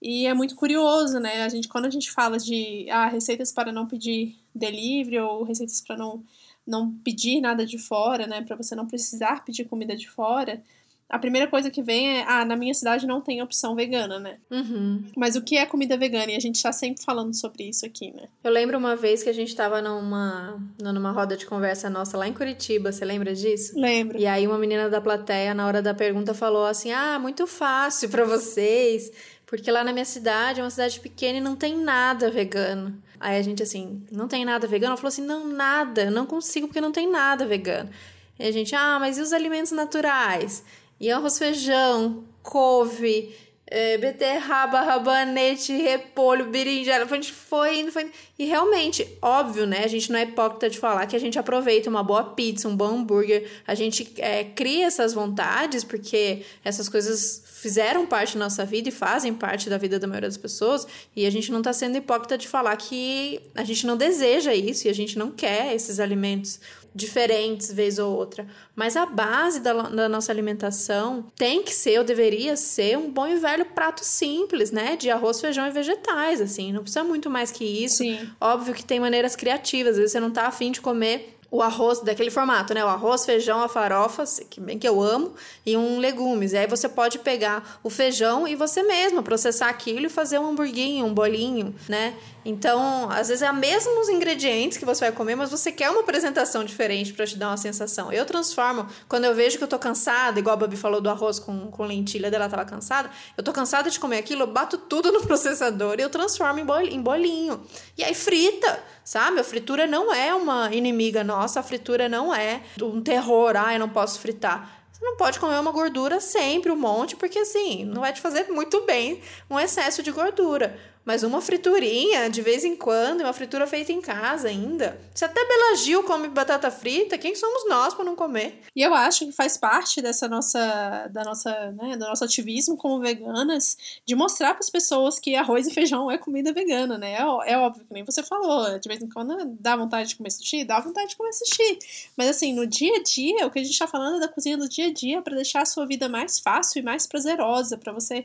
E é muito curioso, né? A gente, quando a gente fala de ah, receitas para não pedir delivery ou receitas para não, não pedir nada de fora, né? Para você não precisar pedir comida de fora, a primeira coisa que vem é, ah, na minha cidade não tem opção vegana, né? Uhum. Mas o que é comida vegana? E a gente tá sempre falando sobre isso aqui, né? Eu lembro uma vez que a gente tava numa, numa roda de conversa nossa lá em Curitiba, você lembra disso? Lembro. E aí uma menina da plateia, na hora da pergunta, falou assim, ah, muito fácil para vocês, porque lá na minha cidade, é uma cidade pequena e não tem nada vegano. Aí a gente assim, não tem nada vegano? Ela falou assim, não, nada, não consigo porque não tem nada vegano. E a gente, ah, mas e os alimentos naturais? E arroz, feijão, couve, é, beterraba, rabanete, repolho, berinjela. A gente foi indo, foi indo. E realmente, óbvio, né? A gente não é hipócrita de falar que a gente aproveita uma boa pizza, um bom hambúrguer. A gente é, cria essas vontades porque essas coisas fizeram parte da nossa vida e fazem parte da vida da maioria das pessoas. E a gente não está sendo hipócrita de falar que a gente não deseja isso e a gente não quer esses alimentos diferentes vez ou outra. Mas a base da, da, nossa alimentação tem que ser, ou deveria ser, um bom e velho prato simples, né? De arroz, feijão e vegetais, assim. Não precisa muito mais que isso. Sim. Óbvio que tem maneiras criativas. Às vezes você não tá afim de comer o arroz daquele formato, né? O arroz, feijão, a farofa, que bem que eu amo, e um legumes. E aí você pode pegar o feijão e você mesma processar aquilo e fazer um hamburguinho, um bolinho, né? Então, às vezes é os ingredientes que você vai comer, mas você quer uma apresentação diferente para te dar uma sensação. Eu transformo, quando eu vejo que eu tô cansada, igual a Babi falou do arroz com, com lentilha dela tava cansada, eu tô cansada de comer aquilo, eu bato tudo no processador e eu transformo em bolinho. E aí frita, sabe? A fritura não é uma inimiga nossa, a fritura não é um terror, ah, eu não posso fritar. Você não pode comer uma gordura sempre, um monte, porque assim, não vai te fazer muito bem um excesso de gordura. Mas uma friturinha de vez em quando, uma fritura feita em casa ainda. Se até Bela Gil come batata frita, quem somos nós para não comer? E eu acho que faz parte dessa nossa, da nossa, né, do nosso ativismo como veganas, de mostrar para as pessoas que arroz e feijão é comida vegana, né? É, é óbvio que nem você falou, de vez em quando dá vontade de comer sushi, dá vontade de comer sushi. Mas assim, no dia a dia, o que a gente está falando é da cozinha do dia a dia para deixar a sua vida mais fácil e mais prazerosa, para você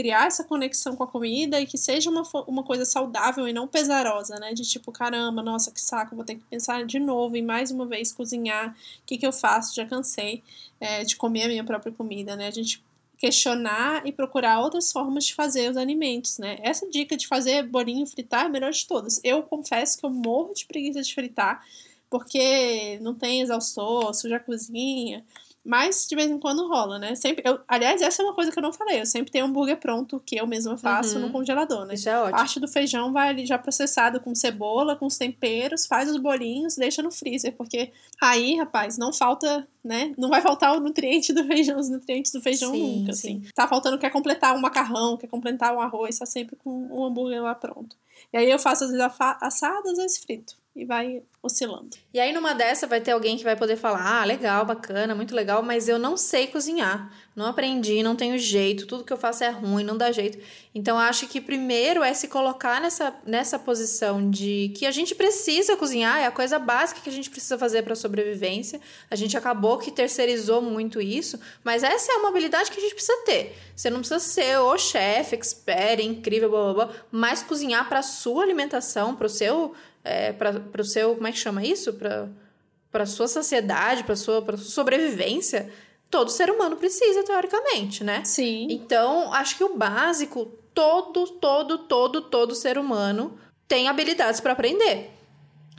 criar essa conexão com a comida e que seja uma, uma coisa saudável e não pesarosa, né? De tipo, caramba, nossa, que saco, vou ter que pensar de novo e mais uma vez cozinhar, o que, que eu faço? Já cansei é, de comer a minha própria comida, né? A gente questionar e procurar outras formas de fazer os alimentos, né? Essa dica de fazer bolinho fritar é a melhor de todas. Eu confesso que eu morro de preguiça de fritar, porque não tem exaustor, suja a cozinha. Mas de vez em quando rola, né? Sempre, eu, aliás, essa é uma coisa que eu não falei. Eu sempre tenho um hambúrguer pronto que eu mesma faço uhum. no congelador, né? Isso é ótimo. Parte do feijão vai ali já processado com cebola, com os temperos, faz os bolinhos, deixa no freezer, porque aí, rapaz, não falta, né? Não vai faltar o nutriente do feijão, os nutrientes do feijão sim, nunca, sim. assim. Tá faltando, quer completar um macarrão, quer completar um arroz, tá sempre com um hambúrguer lá pronto. E aí eu faço às vezes assadas, às vezes frito e vai oscilando. E aí numa dessa vai ter alguém que vai poder falar: "Ah, legal, bacana, muito legal, mas eu não sei cozinhar. Não aprendi, não tenho jeito, tudo que eu faço é ruim, não dá jeito". Então acho que primeiro é se colocar nessa nessa posição de que a gente precisa cozinhar, é a coisa básica que a gente precisa fazer para sobrevivência. A gente acabou que terceirizou muito isso, mas essa é uma habilidade que a gente precisa ter. Você não precisa ser o chefe, expert, incrível, blá, blá, blá, mas cozinhar para sua alimentação, para o seu é, para o seu, como é que chama isso? Para sua saciedade, para sua, sua sobrevivência, todo ser humano precisa, teoricamente, né? Sim. Então, acho que o básico, todo, todo, todo, todo ser humano tem habilidades para aprender.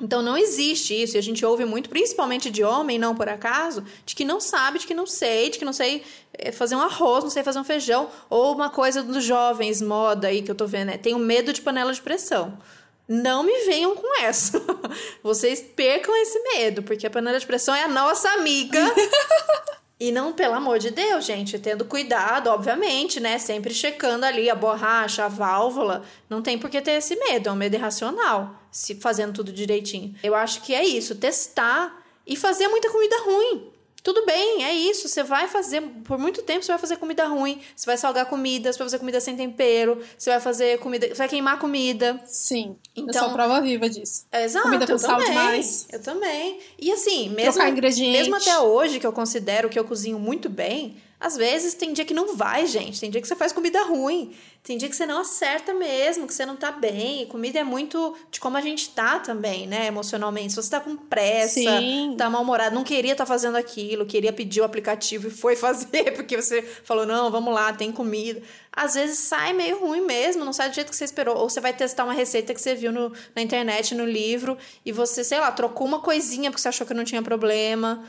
Então não existe isso, e a gente ouve muito, principalmente de homem, não por acaso, de que não sabe, de que não sei, de que não sei eh, fazer um arroz, não sei fazer um feijão, ou uma coisa dos jovens, moda aí que eu tô vendo, é tenho medo de panela de pressão. Não me venham com essa. Vocês percam esse medo, porque a panela de pressão é a nossa amiga. E não, pelo amor de Deus, gente, tendo cuidado, obviamente, né? Sempre checando ali a borracha, a válvula. Não tem por que ter esse medo, é um medo irracional, se fazendo tudo direitinho. Eu acho que é isso, testar e fazer muita comida ruim. Tudo bem, é isso. Você vai fazer, por muito tempo, você vai fazer comida ruim. Você vai salgar comida, você vai fazer comida sem tempero, você vai fazer comida. Você vai queimar comida. Sim. Então, eu sou a prova viva disso. Exato. Comida com eu sal também, demais. Eu também. E assim, mesmo, mesmo até hoje, que eu considero que eu cozinho muito bem, às vezes tem dia que não vai, gente. Tem dia que você faz comida ruim. Tem dia que você não acerta mesmo, que você não tá bem. E comida é muito de como a gente tá também, né? Emocionalmente. Se você tá com pressa, Sim. tá mal-humorado, não queria estar tá fazendo aquilo, queria pedir o aplicativo e foi fazer, porque você falou, não, vamos lá, tem comida. Às vezes sai meio ruim mesmo, não sai do jeito que você esperou. Ou você vai testar uma receita que você viu no, na internet, no livro, e você, sei lá, trocou uma coisinha porque você achou que não tinha problema.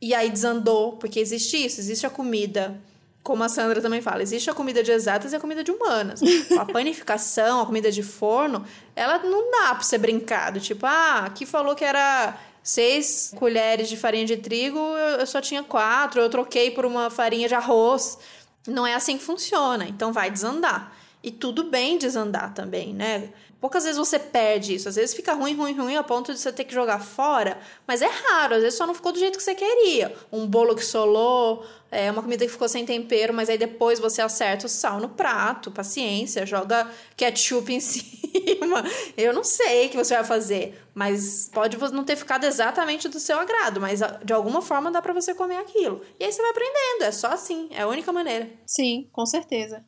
E aí desandou, porque existe isso, existe a comida como a Sandra também fala, existe a comida de exatas e a comida de humanas. A panificação, a comida de forno, ela não dá pra ser brincado. Tipo, ah, aqui falou que era seis colheres de farinha de trigo, eu só tinha quatro, eu troquei por uma farinha de arroz. Não é assim que funciona, então vai desandar. E tudo bem desandar também, né? Poucas vezes você perde isso. Às vezes fica ruim, ruim, ruim, a ponto de você ter que jogar fora. Mas é raro. Às vezes só não ficou do jeito que você queria. Um bolo que solou, é, uma comida que ficou sem tempero, mas aí depois você acerta o sal no prato. Paciência, joga ketchup em cima. Eu não sei o que você vai fazer. Mas pode não ter ficado exatamente do seu agrado. Mas de alguma forma dá para você comer aquilo. E aí você vai aprendendo. É só assim. É a única maneira. Sim, com certeza.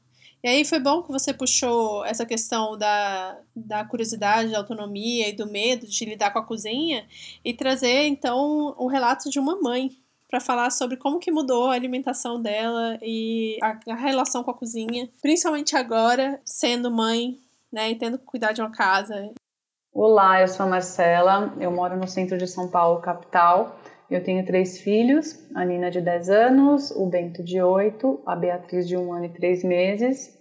E aí foi bom que você puxou essa questão da, da curiosidade, da autonomia e do medo de lidar com a cozinha e trazer então o relato de uma mãe para falar sobre como que mudou a alimentação dela e a, a, relação com a cozinha, principalmente agora sendo mãe, né, e tendo que cuidar de uma casa. Olá, eu sou a Marcela, eu moro no centro de São Paulo, capital. Eu tenho três filhos, a Nina de 10 anos, o Bento de 8, a Beatriz de 1 ano e 3 meses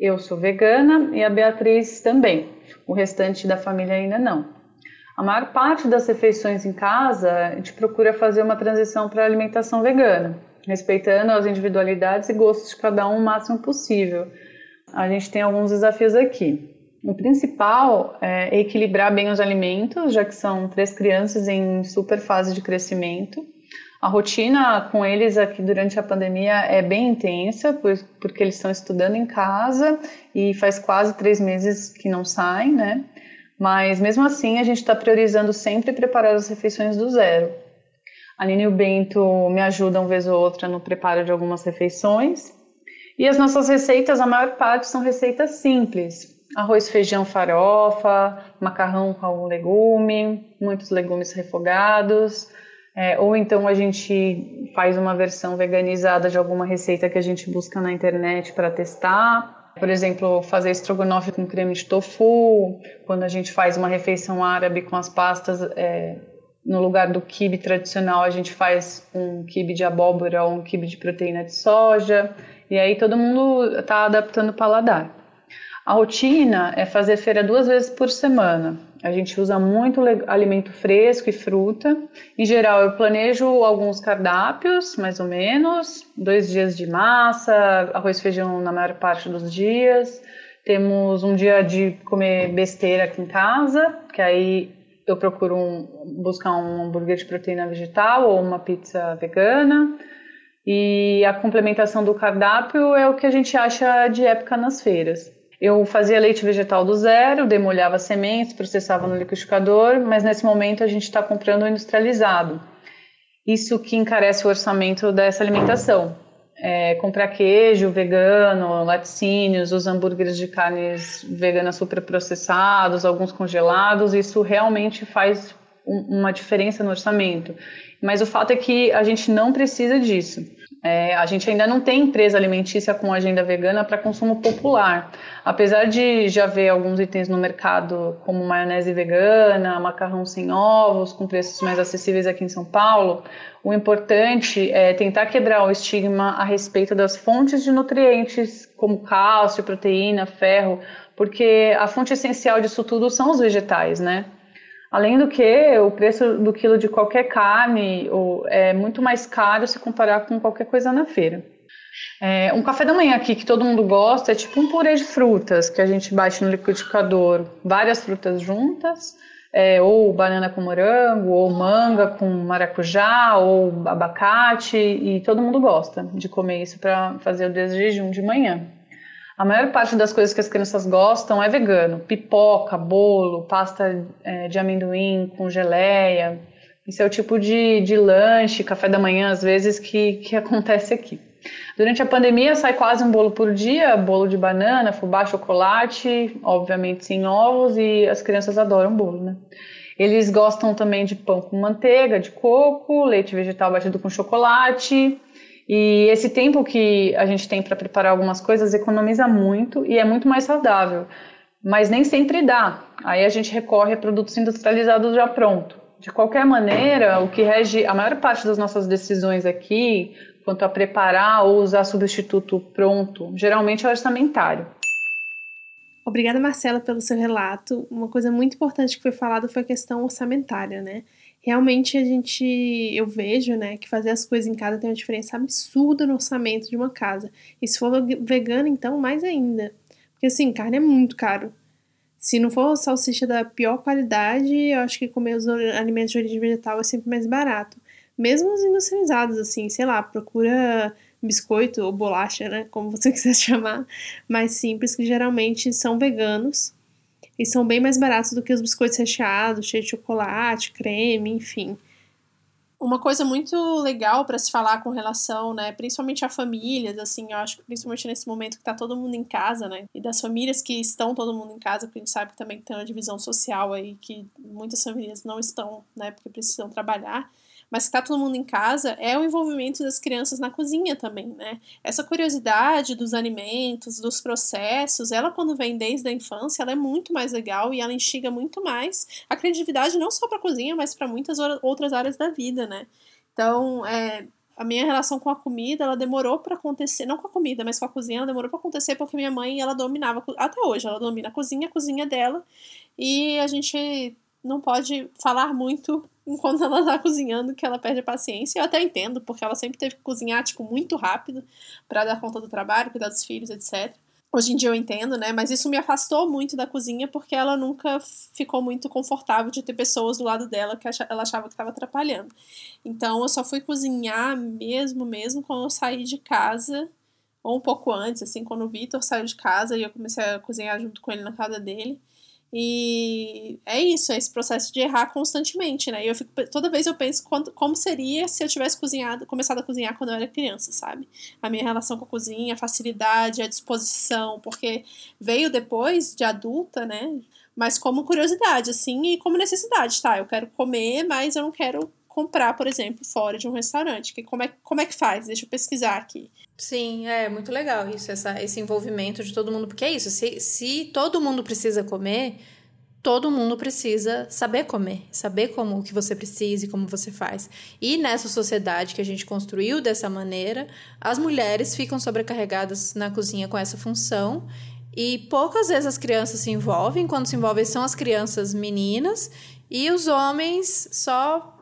eu sou vegana e a Beatriz também. O restante da família ainda não. A maior parte das refeições em casa, a gente procura fazer uma transição para a alimentação vegana, respeitando as individualidades e gostos de cada um o máximo possível. A gente tem alguns desafios aqui. O principal é equilibrar bem os alimentos, já que são três crianças em super fase de crescimento. A rotina com eles aqui durante a pandemia é bem intensa, porque eles estão estudando em casa e faz quase três meses que não saem, né? Mas mesmo assim, a gente está priorizando sempre preparar as refeições do zero. A Nina e o Bento me ajudam vez ou outra no preparo de algumas refeições. E as nossas receitas, a maior parte são receitas simples. Arroz, feijão, farofa, macarrão com algum legume, muitos legumes refogados, é, ou então a gente faz uma versão veganizada de alguma receita que a gente busca na internet para testar. Por exemplo, fazer estrogonofe com creme de tofu. Quando a gente faz uma refeição árabe com as pastas, é, no lugar do quibe tradicional, a gente faz um quibe de abóbora ou um quibe de proteína de soja. E aí todo mundo está adaptando o paladar. A rotina é fazer feira duas vezes por semana. A gente usa muito alimento fresco e fruta. Em geral, eu planejo alguns cardápios, mais ou menos, dois dias de massa, arroz e feijão na maior parte dos dias. Temos um dia de comer besteira aqui em casa, que aí eu procuro um, buscar um hambúrguer de proteína vegetal ou uma pizza vegana. E a complementação do cardápio é o que a gente acha de época nas feiras. Eu fazia leite vegetal do zero, demolhava sementes, processava no liquidificador, mas nesse momento a gente está comprando industrializado. Isso que encarece o orçamento dessa alimentação. É, comprar queijo vegano, laticínios, os hambúrgueres de carnes veganas superprocessados, alguns congelados, isso realmente faz um, uma diferença no orçamento. Mas o fato é que a gente não precisa disso. É, a gente ainda não tem empresa alimentícia com agenda vegana para consumo popular. Apesar de já ver alguns itens no mercado, como maionese vegana, macarrão sem ovos, com preços mais acessíveis aqui em São Paulo, o importante é tentar quebrar o estigma a respeito das fontes de nutrientes, como cálcio, proteína, ferro, porque a fonte essencial disso tudo são os vegetais, né? Além do que, o preço do quilo de qualquer carne é muito mais caro se comparar com qualquer coisa na feira. É, um café da manhã aqui que todo mundo gosta é tipo um purê de frutas que a gente bate no liquidificador, várias frutas juntas, é, ou banana com morango, ou manga com maracujá, ou abacate, e todo mundo gosta de comer isso para fazer o desjejum de manhã. A maior parte das coisas que as crianças gostam é vegano: pipoca, bolo, pasta é, de amendoim com geleia. Esse é o tipo de, de lanche, café da manhã, às vezes, que, que acontece aqui. Durante a pandemia sai quase um bolo por dia, bolo de banana, fubá, chocolate, obviamente sem ovos, e as crianças adoram bolo, né? Eles gostam também de pão com manteiga, de coco, leite vegetal batido com chocolate, e esse tempo que a gente tem para preparar algumas coisas economiza muito e é muito mais saudável. Mas nem sempre dá. Aí a gente recorre a produtos industrializados já pronto. De qualquer maneira, o que rege a maior parte das nossas decisões aqui, quanto a preparar ou usar substituto pronto, geralmente é orçamentário. Obrigada, Marcela, pelo seu relato. Uma coisa muito importante que foi falada foi a questão orçamentária, né? Realmente a gente, eu vejo, né, que fazer as coisas em casa tem uma diferença absurda no orçamento de uma casa. E se for vegano, então, mais ainda. Porque, assim, carne é muito caro. Se não for salsicha da pior qualidade, eu acho que comer os alimentos de origem vegetal é sempre mais barato. Mesmo os industrializados, assim, sei lá, procura biscoito ou bolacha, né, como você quiser chamar, mais simples, que geralmente são veganos e são bem mais baratos do que os biscoitos recheados, cheios de chocolate, creme, enfim. Uma coisa muito legal para se falar com relação, né, principalmente a famílias, assim, eu acho que principalmente nesse momento que tá todo mundo em casa, né, e das famílias que estão todo mundo em casa, porque a gente sabe que também tem uma divisão social aí que muitas famílias não estão, né, porque precisam trabalhar mas que tá todo mundo em casa, é o envolvimento das crianças na cozinha também, né? Essa curiosidade dos alimentos, dos processos, ela quando vem desde a infância, ela é muito mais legal e ela instiga muito mais a criatividade não só para cozinha, mas para muitas outras áreas da vida, né? Então, é, a minha relação com a comida, ela demorou para acontecer, não com a comida, mas com a cozinha, ela demorou para acontecer porque minha mãe, ela dominava, até hoje, ela domina a cozinha, a cozinha dela, e a gente não pode falar muito enquanto ela tá cozinhando que ela perde a paciência. Eu até entendo, porque ela sempre teve que cozinhar, tipo, muito rápido para dar conta do trabalho, cuidar dos filhos, etc. Hoje em dia eu entendo, né? Mas isso me afastou muito da cozinha porque ela nunca ficou muito confortável de ter pessoas do lado dela que ela achava que estava atrapalhando. Então eu só fui cozinhar mesmo, mesmo quando eu saí de casa, ou um pouco antes, assim, quando o Vitor saiu de casa e eu comecei a cozinhar junto com ele na casa dele. E é isso, é esse processo de errar constantemente, né? E eu fico, toda vez eu penso quanto, como seria se eu tivesse cozinhado, começado a cozinhar quando eu era criança, sabe? A minha relação com a cozinha, a facilidade, a disposição, porque veio depois de adulta, né? Mas como curiosidade, assim, e como necessidade, tá? Eu quero comer, mas eu não quero comprar, por exemplo, fora de um restaurante. Que, como, é, como é que faz? Deixa eu pesquisar aqui. Sim, é muito legal isso, essa, esse envolvimento de todo mundo, porque é isso, se, se todo mundo precisa comer, todo mundo precisa saber comer, saber como o que você precisa e como você faz. E nessa sociedade que a gente construiu dessa maneira, as mulheres ficam sobrecarregadas na cozinha com essa função e poucas vezes as crianças se envolvem, quando se envolvem são as crianças meninas e os homens só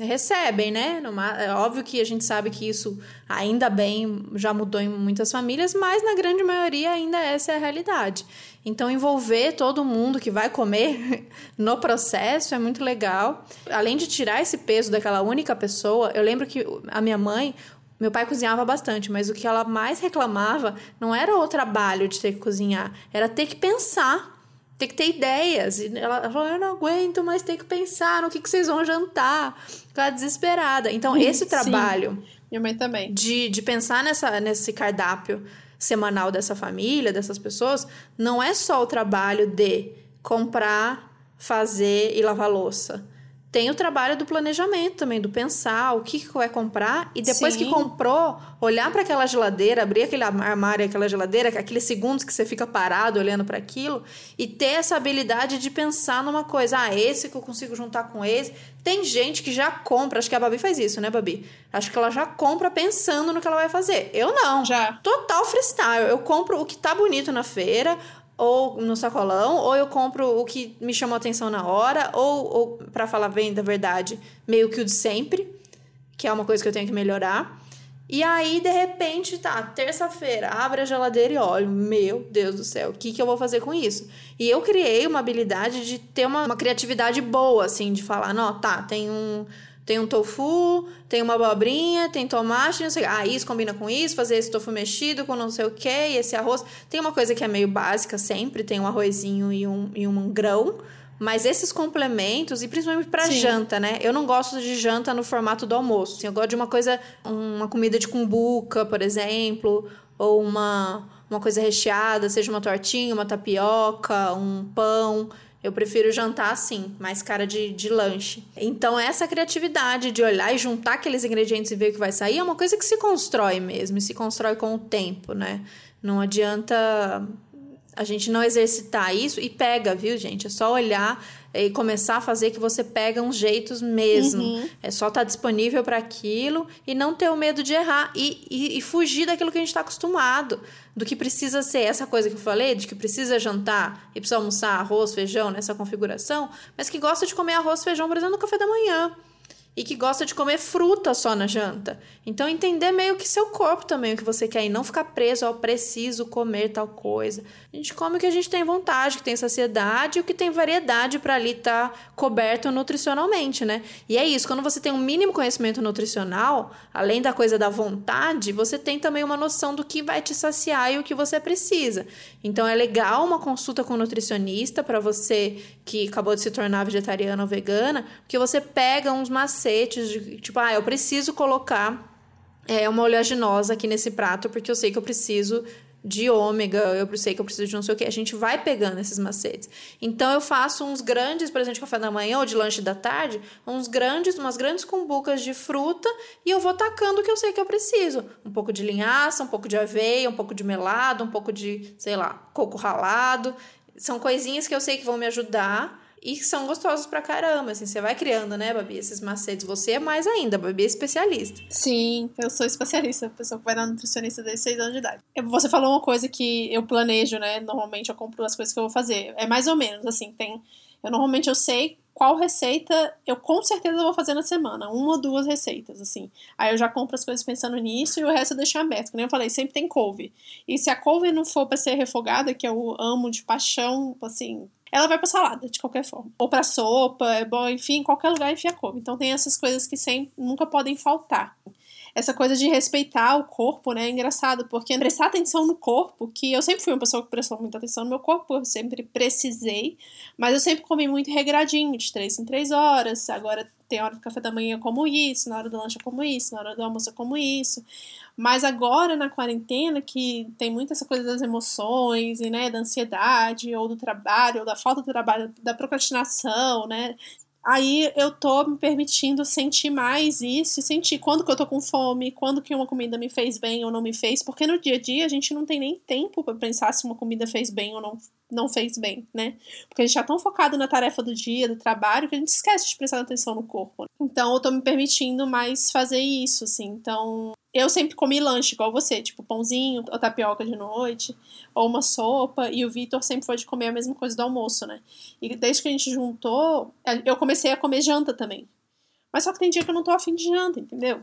recebem, né? É óbvio que a gente sabe que isso ainda bem já mudou em muitas famílias, mas na grande maioria ainda essa é a realidade. Então envolver todo mundo que vai comer no processo é muito legal. Além de tirar esse peso daquela única pessoa, eu lembro que a minha mãe, meu pai cozinhava bastante, mas o que ela mais reclamava não era o trabalho de ter que cozinhar, era ter que pensar tem que ter ideias. E ela falou: Eu não aguento, mas tem que pensar no que, que vocês vão jantar. Ficar desesperada. Então, esse trabalho. Sim. Minha mãe também. De, de pensar nessa, nesse cardápio semanal dessa família, dessas pessoas, não é só o trabalho de comprar, fazer e lavar louça. Tem o trabalho do planejamento também, do pensar o que, que vai comprar e depois Sim. que comprou, olhar para aquela geladeira, abrir aquele armário, aquela geladeira, aqueles segundos que você fica parado olhando para aquilo e ter essa habilidade de pensar numa coisa, ah, esse que eu consigo juntar com esse. Tem gente que já compra, acho que a Babi faz isso, né, Babi? Acho que ela já compra pensando no que ela vai fazer. Eu não. Já. Total freestyle. Eu compro o que tá bonito na feira, ou no sacolão, ou eu compro o que me chamou atenção na hora, ou, ou para falar bem da verdade, meio que o de sempre, que é uma coisa que eu tenho que melhorar. E aí, de repente, tá, terça-feira, abre a geladeira e olho, meu Deus do céu, o que, que eu vou fazer com isso? E eu criei uma habilidade de ter uma, uma criatividade boa, assim, de falar, não, tá, tem um tem um tofu, tem uma abobrinha, tem tomate, não sei. Ah, isso combina com isso, fazer esse tofu mexido com não sei o que, esse arroz. Tem uma coisa que é meio básica sempre, tem um arrozinho e um, e um grão. Mas esses complementos, e principalmente para janta, né? Eu não gosto de janta no formato do almoço. Assim, eu gosto de uma coisa, uma comida de cumbuca, por exemplo, ou uma, uma coisa recheada, seja uma tortinha, uma tapioca, um pão. Eu prefiro jantar assim, mais cara de, de lanche. Então, essa criatividade de olhar e juntar aqueles ingredientes e ver o que vai sair é uma coisa que se constrói mesmo, e se constrói com o tempo, né? Não adianta a gente não exercitar isso e pega, viu, gente? É só olhar e começar a fazer que você pega uns jeitos mesmo. Uhum. É só estar tá disponível para aquilo e não ter o medo de errar e, e, e fugir daquilo que a gente está acostumado. Do que precisa ser essa coisa que eu falei, de que precisa jantar e precisa almoçar arroz, feijão nessa configuração, mas que gosta de comer arroz, feijão, por exemplo, no café da manhã e que gosta de comer fruta só na janta. Então, entender meio que seu corpo também, o que você quer, e não ficar preso ao preciso comer tal coisa. A gente come o que a gente tem vontade, que tem saciedade o que tem variedade para ali estar tá coberto nutricionalmente, né? E é isso, quando você tem um mínimo conhecimento nutricional, além da coisa da vontade, você tem também uma noção do que vai te saciar e o que você precisa. Então, é legal uma consulta com um nutricionista para você que acabou de se tornar vegetariana ou vegana, porque você pega uns macetes de tipo, ah, eu preciso colocar é, uma oleaginosa aqui nesse prato porque eu sei que eu preciso de ômega, eu sei que eu preciso de não sei o que. A gente vai pegando esses macetes. Então eu faço uns grandes, por exemplo, de café da manhã ou de lanche da tarde, uns grandes, umas grandes cumbucas de fruta e eu vou tacando o que eu sei que eu preciso. Um pouco de linhaça, um pouco de aveia, um pouco de melado, um pouco de, sei lá, coco ralado. São coisinhas que eu sei que vão me ajudar e são gostosos pra caramba, assim, você vai criando, né, Babi, esses macetes. Você é mais ainda, Babi é especialista. Sim, eu sou especialista, pessoa que vai na nutricionista desde 6 anos de idade. Você falou uma coisa que eu planejo, né, normalmente eu compro as coisas que eu vou fazer. É mais ou menos, assim, tem... Eu normalmente eu sei qual receita eu com certeza vou fazer na semana, uma ou duas receitas, assim. Aí eu já compro as coisas pensando nisso e o resto eu deixo aberto. Como eu falei, sempre tem couve. E se a couve não for para ser refogada, que eu amo de paixão, assim, ela vai pra salada, de qualquer forma. Ou pra sopa, é bom, enfim, em qualquer lugar enfia couve. Então tem essas coisas que sempre, nunca podem faltar. Essa coisa de respeitar o corpo, né, é engraçado, porque prestar atenção no corpo, que eu sempre fui uma pessoa que prestou muita atenção no meu corpo, eu sempre precisei, mas eu sempre comi muito regradinho, de três em três horas, agora tem hora do café da manhã como isso, na hora do lanche como isso, na hora do almoço como isso. Mas agora na quarentena, que tem muito essa coisa das emoções e né, da ansiedade, ou do trabalho, ou da falta do trabalho, da procrastinação, né? Aí eu tô me permitindo sentir mais isso sentir quando que eu tô com fome, quando que uma comida me fez bem ou não me fez, porque no dia a dia a gente não tem nem tempo para pensar se uma comida fez bem ou não, não fez bem, né? Porque a gente tá tão focado na tarefa do dia, do trabalho, que a gente esquece de prestar atenção no corpo. Então eu tô me permitindo mais fazer isso, assim. Então eu sempre comi lanche igual você, tipo pãozinho ou tapioca de noite, ou uma sopa, e o Vitor sempre foi de comer a mesma coisa do almoço, né? E desde que a gente juntou, eu comecei a comer janta também. Mas só que tem dia que eu não tô afim de janta, entendeu?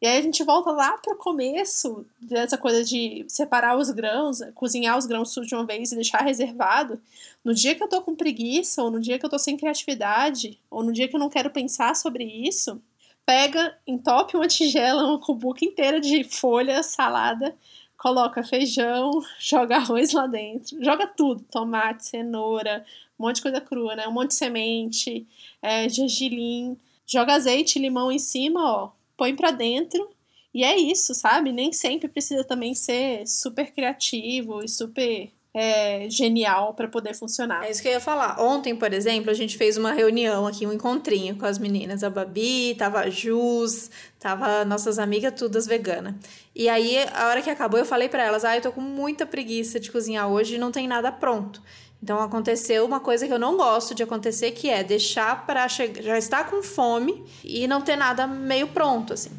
E aí a gente volta lá pro começo dessa coisa de separar os grãos, cozinhar os grãos de uma vez e deixar reservado. No dia que eu tô com preguiça, ou no dia que eu tô sem criatividade, ou no dia que eu não quero pensar sobre isso, pega, entope uma tigela, uma cumbuca inteira de folha, salada, coloca feijão, joga arroz lá dentro, joga tudo, tomate, cenoura, um monte de coisa crua, né? Um monte de semente, é, gergelim, joga azeite, limão em cima, ó, põe pra dentro e é isso, sabe? Nem sempre precisa também ser super criativo e super é, genial para poder funcionar. É isso que eu ia falar. Ontem, por exemplo, a gente fez uma reunião aqui, um encontrinho com as meninas. A Babi, tava a Jus, tava nossas amigas todas veganas. E aí, a hora que acabou, eu falei para elas: ah, eu tô com muita preguiça de cozinhar hoje e não tem nada pronto. Então aconteceu uma coisa que eu não gosto de acontecer, que é deixar para já estar com fome e não ter nada meio pronto assim.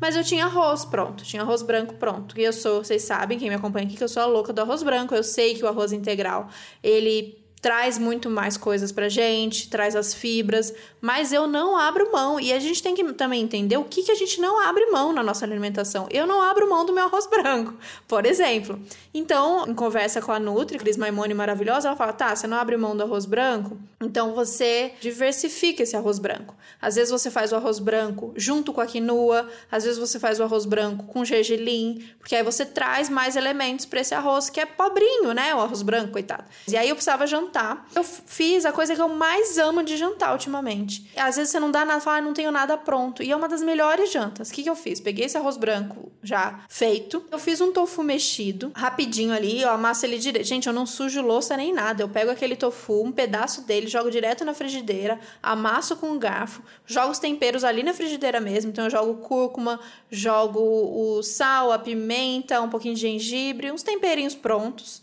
Mas eu tinha arroz pronto, tinha arroz branco pronto. E eu sou, vocês sabem, quem me acompanha aqui, que eu sou a louca do arroz branco. Eu sei que o arroz integral, ele traz muito mais coisas pra gente, traz as fibras, mas eu não abro mão. E a gente tem que também entender o que, que a gente não abre mão na nossa alimentação. Eu não abro mão do meu arroz branco, por exemplo. Então, em conversa com a Nutri, Cris Maimone maravilhosa, ela fala: tá, você não abre mão do arroz branco? Então você diversifica esse arroz branco. Às vezes você faz o arroz branco junto com a quinoa, às vezes você faz o arroz branco com gergelim, porque aí você traz mais elementos para esse arroz que é pobrinho, né? O arroz branco, coitado. E aí eu precisava jantar jantar. Eu fiz a coisa que eu mais amo de jantar ultimamente. Às vezes você não dá nada, fala, ah, não tenho nada pronto. E é uma das melhores jantas. O que, que eu fiz? Peguei esse arroz branco já feito. Eu fiz um tofu mexido, rapidinho ali, eu amasso ele direito. Gente, eu não sujo louça nem nada. Eu pego aquele tofu, um pedaço dele, jogo direto na frigideira, amasso com um garfo, jogo os temperos ali na frigideira mesmo. Então eu jogo cúrcuma, jogo o sal, a pimenta, um pouquinho de gengibre, uns temperinhos prontos.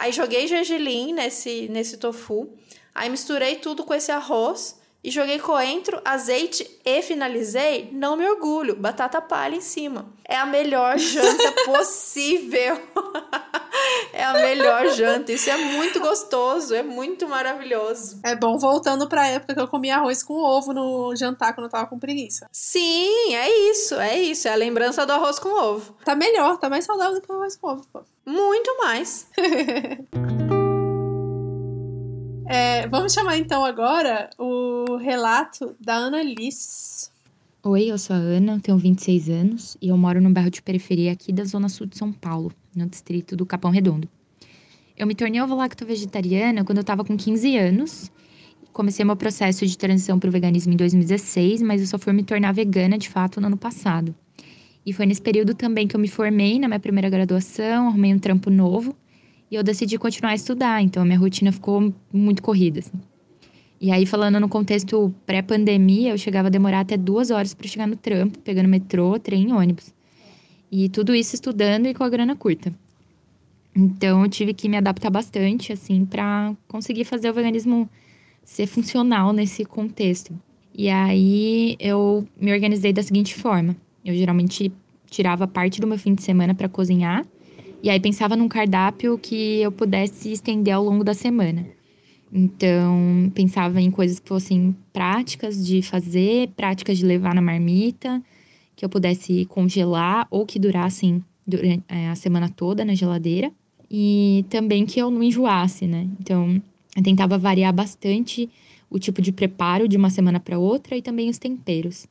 Aí joguei gergelim nesse, nesse tofu. Aí misturei tudo com esse arroz e joguei coentro, azeite e finalizei, não me orgulho, batata palha em cima. É a melhor janta possível. é a melhor janta. Isso é muito gostoso, é muito maravilhoso. É bom voltando pra época que eu comia arroz com ovo no jantar quando eu tava com preguiça. Sim, é isso, é isso. É a lembrança do arroz com ovo. Tá melhor, tá mais saudável do que o arroz com ovo, pô. Muito mais. é, vamos chamar então agora o relato da Ana Liz. Oi, eu sou a Ana, tenho 26 anos e eu moro num bairro de periferia aqui da zona sul de São Paulo, no distrito do Capão Redondo. Eu me tornei ovo-lacto-vegetariana quando eu estava com 15 anos. Comecei meu processo de transição para o veganismo em 2016, mas eu só fui me tornar vegana de fato no ano passado. E foi nesse período também que eu me formei na minha primeira graduação, arrumei um trampo novo e eu decidi continuar a estudar. Então a minha rotina ficou muito corrida. Assim. E aí, falando no contexto pré-pandemia, eu chegava a demorar até duas horas para chegar no trampo, pegando metrô, trem e ônibus. E tudo isso estudando e com a grana curta. Então eu tive que me adaptar bastante, assim, para conseguir fazer o veganismo ser funcional nesse contexto. E aí eu me organizei da seguinte forma: eu geralmente tirava parte do meu fim de semana para cozinhar e aí pensava num cardápio que eu pudesse estender ao longo da semana. Então, pensava em coisas que fossem práticas de fazer, práticas de levar na marmita, que eu pudesse congelar ou que durassem durante é, a semana toda na geladeira. E também que eu não enjoasse, né? Então, eu tentava variar bastante o tipo de preparo de uma semana para outra e também os temperos.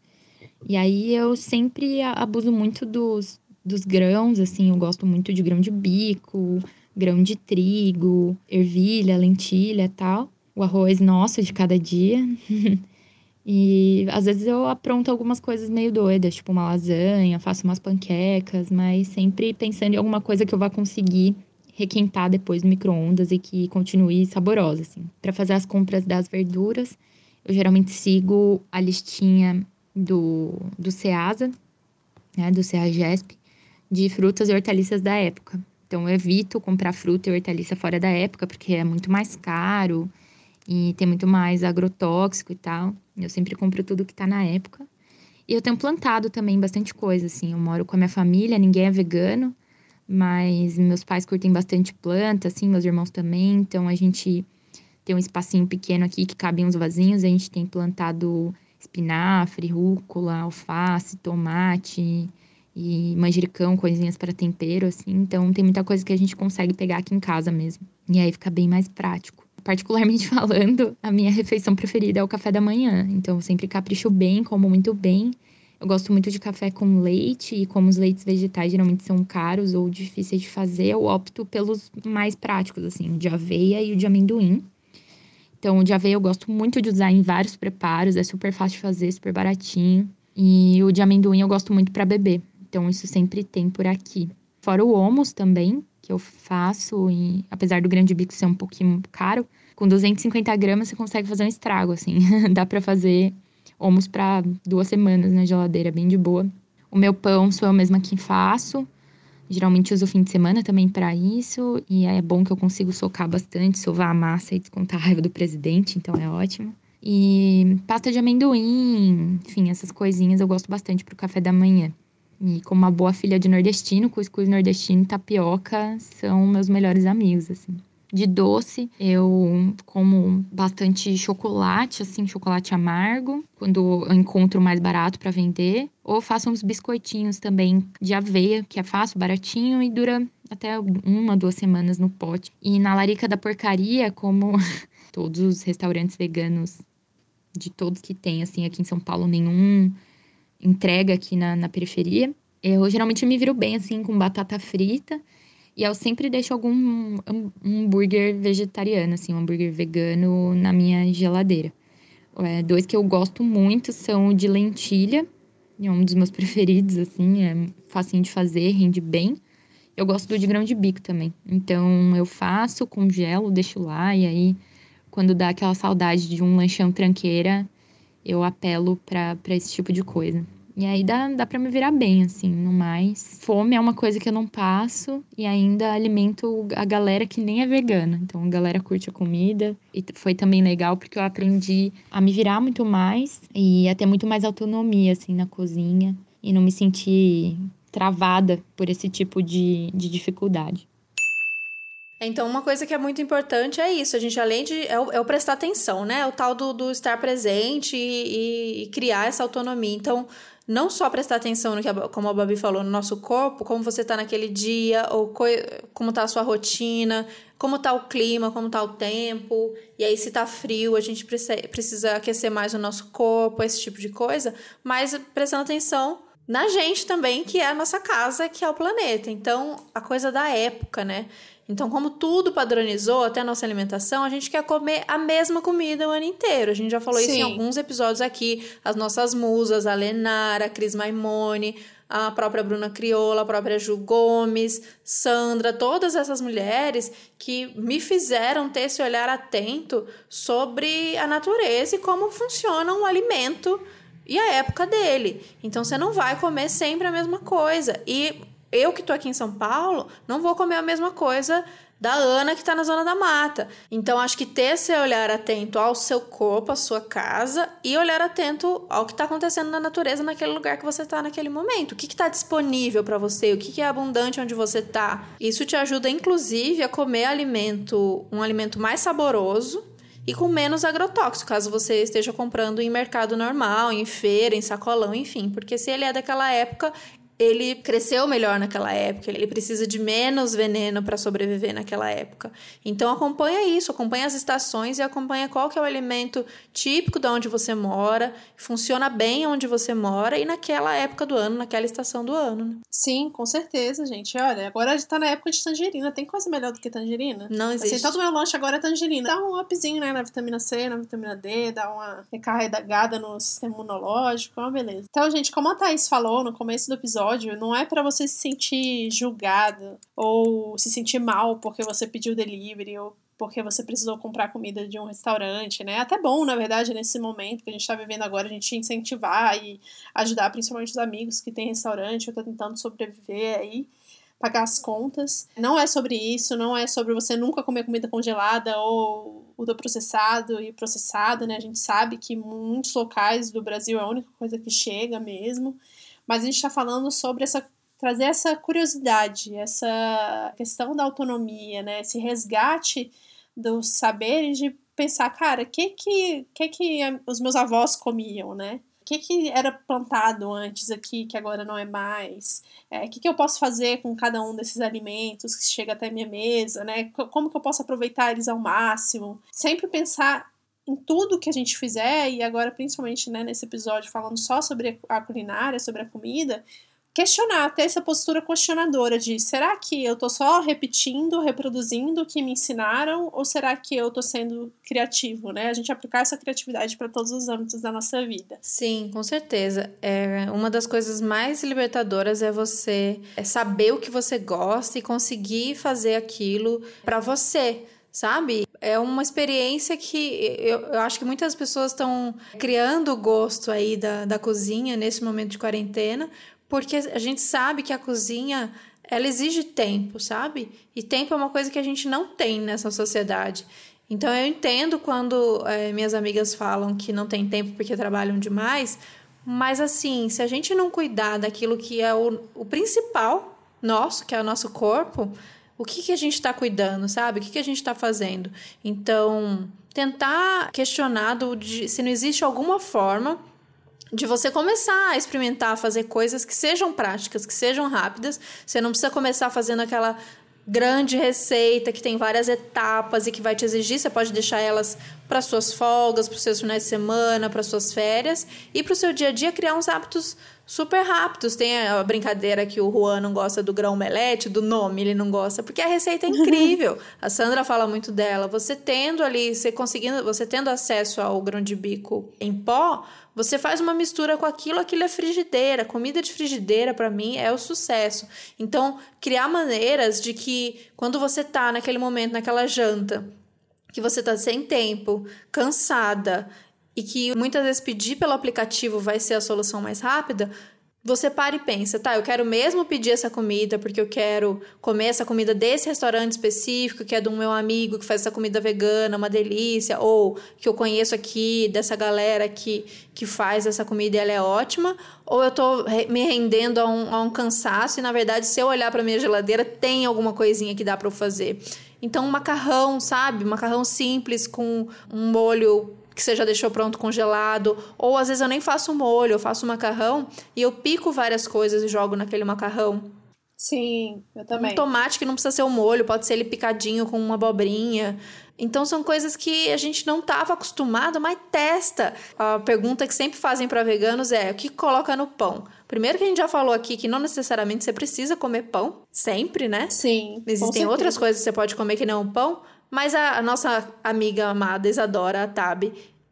E aí eu sempre abuso muito dos, dos grãos, assim, eu gosto muito de grão de bico, grão de trigo, ervilha, lentilha tal. O arroz nosso de cada dia. e às vezes eu apronto algumas coisas meio doidas, tipo uma lasanha, faço umas panquecas, mas sempre pensando em alguma coisa que eu vá conseguir requentar depois no micro-ondas e que continue saborosa, assim. Para fazer as compras das verduras, eu geralmente sigo a listinha do, do SEASA, né, do CEAGESP, de frutas e hortaliças da época. Então, eu evito comprar fruta e hortaliça fora da época, porque é muito mais caro e tem muito mais agrotóxico e tal. Eu sempre compro tudo que tá na época. E eu tenho plantado também bastante coisa, assim. Eu moro com a minha família, ninguém é vegano, mas meus pais curtem bastante planta, assim, meus irmãos também. Então, a gente tem um espacinho pequeno aqui que cabem uns vasinhos. A gente tem plantado espinafre, rúcula, alface, tomate e manjericão, coisinhas para tempero, assim. Então tem muita coisa que a gente consegue pegar aqui em casa mesmo. E aí fica bem mais prático. Particularmente falando, a minha refeição preferida é o café da manhã. Então eu sempre capricho bem, como muito bem. Eu gosto muito de café com leite e como os leites vegetais geralmente são caros ou difíceis de fazer, eu opto pelos mais práticos, assim, o de aveia e o de amendoim. Então, o de aveia eu gosto muito de usar em vários preparos, é super fácil de fazer, super baratinho. E o de amendoim eu gosto muito para beber. Então, isso sempre tem por aqui. Fora o homus também, que eu faço, apesar do grande bico ser um pouquinho caro, com 250 gramas você consegue fazer um estrago, assim. Dá para fazer almoço para duas semanas na geladeira, bem de boa. O meu pão sou eu mesma quem faço. Geralmente uso o fim de semana também para isso. E é bom que eu consigo socar bastante, sovar a massa e descontar a raiva do presidente, então é ótimo. E pasta de amendoim, enfim, essas coisinhas eu gosto bastante pro café da manhã. E como uma boa filha de nordestino, cuscuz nordestino e tapioca são meus melhores amigos, assim. De doce, eu como bastante chocolate, assim, chocolate amargo, quando eu encontro mais barato para vender. Ou faço uns biscoitinhos também de aveia, que é fácil, baratinho e dura até uma, duas semanas no pote. E na larica da porcaria, como todos os restaurantes veganos de todos que tem, assim, aqui em São Paulo, nenhum entrega aqui na, na periferia. Eu geralmente me viro bem, assim, com batata frita e eu sempre deixo algum hambúrguer vegetariano, assim, um hambúrguer vegano na minha geladeira. É, dois que eu gosto muito são o de lentilha, é um dos meus preferidos, assim, é facinho de fazer, rende bem. Eu gosto do de grão de bico também. Então eu faço, congelo, deixo lá e aí quando dá aquela saudade de um lanchão tranqueira, eu apelo para esse tipo de coisa. E aí dá, dá pra me virar bem, assim, no mais. Fome é uma coisa que eu não passo e ainda alimento a galera que nem é vegana. Então a galera curte a comida. E foi também legal porque eu aprendi a me virar muito mais e a ter muito mais autonomia, assim, na cozinha. E não me sentir travada por esse tipo de, de dificuldade. Então, uma coisa que é muito importante é isso. A gente, além de. É o, é o prestar atenção, né? É o tal do, do estar presente e, e, criar essa autonomia. Então, não só prestar atenção no que, a, como a Babi falou, no nosso corpo, como você está naquele dia, ou co, como está a sua rotina, como está o clima, como está o tempo, e aí se está frio, a gente precisa, precisa aquecer mais o nosso corpo, esse tipo de coisa, mas prestando atenção na gente também, que é a nossa casa, que é o planeta. Então, a coisa da época, né? Então, como tudo padronizou, até a nossa alimentação, a gente quer comer a mesma comida o ano inteiro. A gente já falou Sim. isso em alguns episódios aqui. As nossas musas, a Lenara, a Cris Maimone, a própria Bruna Crioula, a própria Ju Gomes, Sandra, todas essas mulheres que me fizeram ter esse olhar atento sobre a natureza e como funciona um alimento e a época dele. Então você não vai comer sempre a mesma coisa. E eu que tô aqui em São Paulo, não vou comer a mesma coisa da Ana que está na zona da mata. Então acho que ter esse olhar atento ao seu corpo, à sua casa e olhar atento ao que está acontecendo na natureza naquele lugar que você está naquele momento. O que está disponível para você? O que, que é abundante onde você está? Isso te ajuda inclusive a comer alimento, um alimento mais saboroso e com menos agrotóxico, caso você esteja comprando em mercado normal, em feira, em sacolão, enfim, porque se ele é daquela época, ele cresceu melhor naquela época, ele precisa de menos veneno para sobreviver naquela época. Então acompanha isso, acompanha as estações e acompanha qual que é o alimento típico de onde você mora, funciona bem onde você mora e naquela época do ano, naquela estação do ano. Né? Sim, com certeza, gente. Olha, agora a gente tá na época de tangerina. Tem coisa melhor do que tangerina? Não assim, existe. Assim, todo meu lanche agora é tangerina. Dá um upzinho, né, na vitamina C, na vitamina D, dá uma recarregada no sistema imunológico, é uma beleza. Então, gente, como a Thaís falou no começo do episódio, episódio não é para você se sentir julgado ou se sentir mal porque você pediu delivery ou porque você precisou comprar comida de um restaurante, né? Até bom, na verdade, nesse momento que a gente está vivendo agora, a gente incentivar e ajudar principalmente os amigos que têm restaurante ou estão tentando sobreviver aí, pagar as contas. Não é sobre isso, não é sobre você nunca comer comida congelada ou ultraprocessado e processado, né? A gente sabe que muitos locais do Brasil é a única coisa que chega mesmo mas a gente está falando sobre essa trazer essa curiosidade, essa questão da autonomia, né? Esse resgate dos saberes de pensar, cara, o que que, que que os meus avós comiam, né? O que, que era plantado antes aqui que agora não é mais? É, o que, que eu posso fazer com cada um desses alimentos que chega até minha mesa, né? Como que eu posso aproveitar eles ao máximo? Sempre pensar em tudo que a gente fizer, e agora principalmente né, nesse episódio falando só sobre a culinária, sobre a comida, questionar, ter essa postura questionadora de será que eu tô só repetindo, reproduzindo o que me ensinaram ou será que eu tô sendo criativo, né? A gente aplicar essa criatividade para todos os âmbitos da nossa vida. Sim, com certeza. É uma das coisas mais libertadoras é você é saber o que você gosta e conseguir fazer aquilo para você sabe? É uma experiência que eu, eu acho que muitas pessoas estão criando o gosto aí da, da cozinha nesse momento de quarentena, porque a gente sabe que a cozinha ela exige tempo, sabe? E tempo é uma coisa que a gente não tem nessa sociedade. Então eu entendo quando é, minhas amigas falam que não tem tempo porque trabalham demais, mas assim, se a gente não cuidar daquilo que é o, o principal nosso, que é o nosso corpo, o que, que a gente está cuidando, sabe? O que, que a gente está fazendo? Então, tentar questionar do, de, se não existe alguma forma de você começar a experimentar, fazer coisas que sejam práticas, que sejam rápidas. Você não precisa começar fazendo aquela grande receita que tem várias etapas e que vai te exigir, você pode deixar elas para suas folgas, para os seus finais de semana, para suas férias e para o seu dia a dia criar uns hábitos super rápidos. Tem a brincadeira que o Juan não gosta do grão melete, do nome ele não gosta, porque a receita é incrível. a Sandra fala muito dela. Você tendo ali, você conseguindo, você tendo acesso ao grão de bico em pó, você faz uma mistura com aquilo, aquilo é frigideira. Comida de frigideira, para mim, é o sucesso. Então, criar maneiras de que quando você tá naquele momento, naquela janta, que você tá sem tempo, cansada, e que muitas vezes pedir pelo aplicativo vai ser a solução mais rápida, você para e pensa, tá, eu quero mesmo pedir essa comida porque eu quero comer essa comida desse restaurante específico, que é do meu amigo que faz essa comida vegana, uma delícia, ou que eu conheço aqui, dessa galera que, que faz essa comida e ela é ótima, ou eu tô me rendendo a um, a um cansaço e, na verdade, se eu olhar para minha geladeira, tem alguma coisinha que dá para eu fazer. Então, um macarrão, sabe? Um macarrão simples com um molho que você já deixou pronto congelado, ou às vezes eu nem faço molho, eu faço macarrão e eu pico várias coisas e jogo naquele macarrão. Sim, eu também. Um tomate que não precisa ser o um molho, pode ser ele picadinho com uma abobrinha. Então são coisas que a gente não estava acostumado, mas testa. A pergunta que sempre fazem para veganos é: o que coloca no pão? Primeiro que a gente já falou aqui que não necessariamente você precisa comer pão, sempre, né? Sim. Existem outras coisas que você pode comer que não pão, mas a, a nossa amiga amada Isadora, a Tab,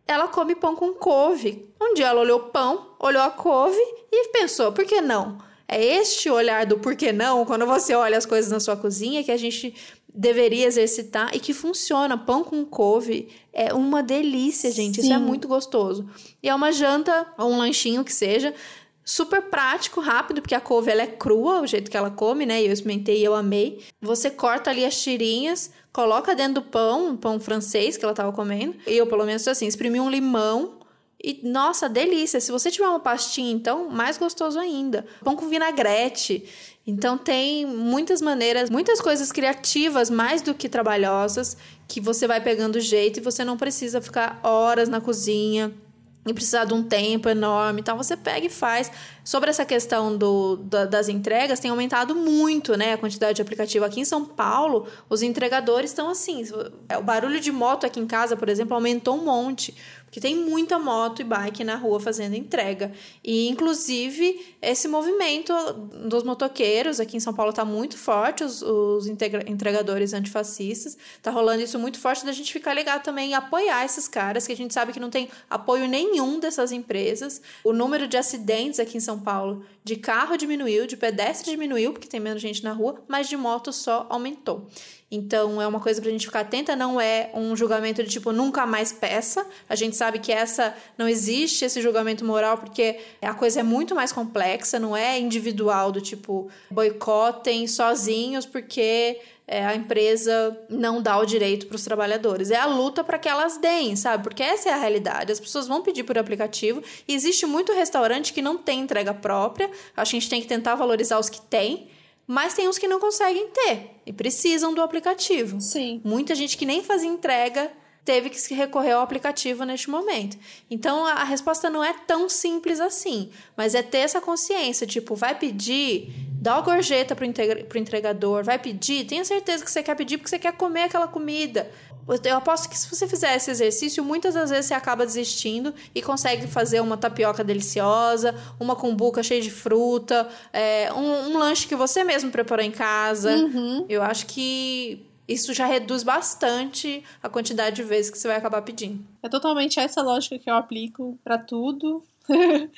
ela come pão com couve. Um dia ela olhou o pão, olhou a couve e pensou, por que não? É este olhar do por que não, quando você olha as coisas na sua cozinha, que a gente deveria exercitar e que funciona. Pão com couve é uma delícia, gente. Sim. Isso é muito gostoso. E é uma janta, ou um lanchinho que seja, super prático, rápido, porque a couve ela é crua, o jeito que ela come, né? Eu experimentei e eu amei. Você corta ali as tirinhas, coloca dentro do pão, um pão francês que ela tava comendo. Eu, pelo menos, assim, exprimi um limão. E, nossa, delícia! Se você tiver uma pastinha, então, mais gostoso ainda. Pão com vinagrete. Então, tem muitas maneiras, muitas coisas criativas, mais do que trabalhosas, que você vai pegando jeito e você não precisa ficar horas na cozinha e precisar de um tempo enorme, então você pega e faz. Sobre essa questão do, da, das entregas, tem aumentado muito, né, a quantidade de aplicativo aqui em São Paulo. Os entregadores estão assim, o barulho de moto aqui em casa, por exemplo, aumentou um monte, porque tem muita moto e bike na rua fazendo entrega. E, inclusive, esse movimento dos motoqueiros aqui em São Paulo está muito forte, os, os entregadores antifascistas. Está rolando isso muito forte da gente ficar ligado também e apoiar esses caras, que a gente sabe que não tem apoio nenhum dessas empresas. O número de acidentes aqui em São Paulo de carro diminuiu, de pedestre diminuiu, porque tem menos gente na rua, mas de moto só aumentou. Então é uma coisa pra gente ficar atenta, não é um julgamento de tipo nunca mais peça. A gente sabe que essa não existe esse julgamento moral porque a coisa é muito mais complexa, não é individual do tipo boicotem sozinhos porque é, a empresa não dá o direito para os trabalhadores. É a luta para que elas deem, sabe? Porque essa é a realidade. As pessoas vão pedir por aplicativo. E existe muito restaurante que não tem entrega própria. Acho que a gente tem que tentar valorizar os que têm. Mas tem uns que não conseguem ter e precisam do aplicativo. Sim. Muita gente que nem fazia entrega teve que recorrer ao aplicativo neste momento. Então a resposta não é tão simples assim, mas é ter essa consciência, tipo, vai pedir, dá o gorjeta pro, pro entregador, vai pedir, tenha certeza que você quer pedir porque você quer comer aquela comida. Eu aposto que se você fizer esse exercício, muitas das vezes você acaba desistindo e consegue fazer uma tapioca deliciosa, uma cumbuca cheia de fruta, é, um, um, lanche que você mesmo preparou em casa. Uhum. Eu acho que isso já reduz bastante a quantidade de vezes que você vai acabar pedindo. É totalmente essa lógica que eu aplico para tudo.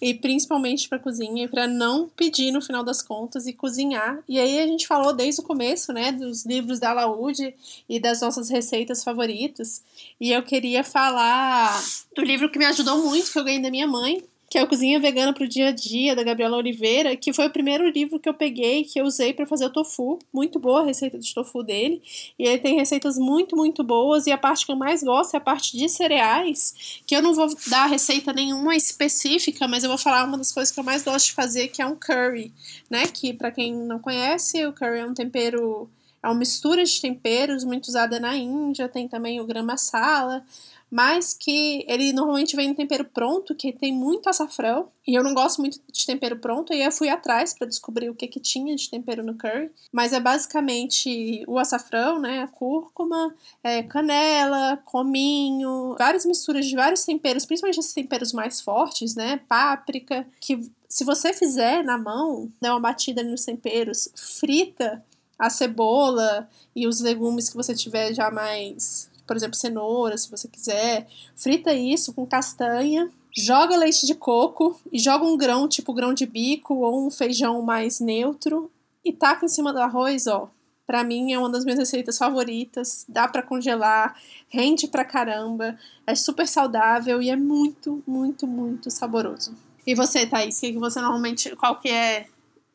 e principalmente para cozinha e para não pedir no final das contas e cozinhar. E aí a gente falou desde o começo, né, dos livros da Laude e das nossas receitas favoritas. E eu queria falar do livro que me ajudou muito, que eu ganhei da minha mãe, que é o Cozinha Vegana para o Dia a Dia, da Gabriela Oliveira, que foi o primeiro livro que eu peguei, que eu usei para fazer o tofu. Muito boa a receita de tofu dele. E ele tem receitas muito, muito boas. E a parte que eu mais gosto é a parte de cereais, que eu não vou dar receita nenhuma específica, mas eu vou falar uma das coisas que eu mais gosto de fazer, que é um curry, né? Que, para quem não conhece, o curry é um tempero é uma mistura de temperos muito usada na Índia, tem também o gram masala, mas que ele normalmente vem no tempero pronto, que tem muito açafrão, e eu não gosto muito de tempero pronto, e eu fui atrás para descobrir o que que tinha de tempero no curry, mas é basicamente o açafrão, né, a cúrcuma, é, canela, cominho, várias misturas de vários temperos, principalmente esses temperos mais fortes, né, páprica, que se você fizer na mão, der uma batida nos temperos, frita a cebola e os legumes que você tiver já mais por exemplo, cenoura, se você quiser. Frita isso com castanha, joga leite de coco e joga um grão, tipo grão de bico ou um feijão mais neutro e taca em cima do arroz, ó. Pra mim é uma das minhas receitas favoritas, dá para congelar, rende pra caramba, é super saudável e é muito, muito, muito saboroso. E você, Thaís, que você normalmente, qual que é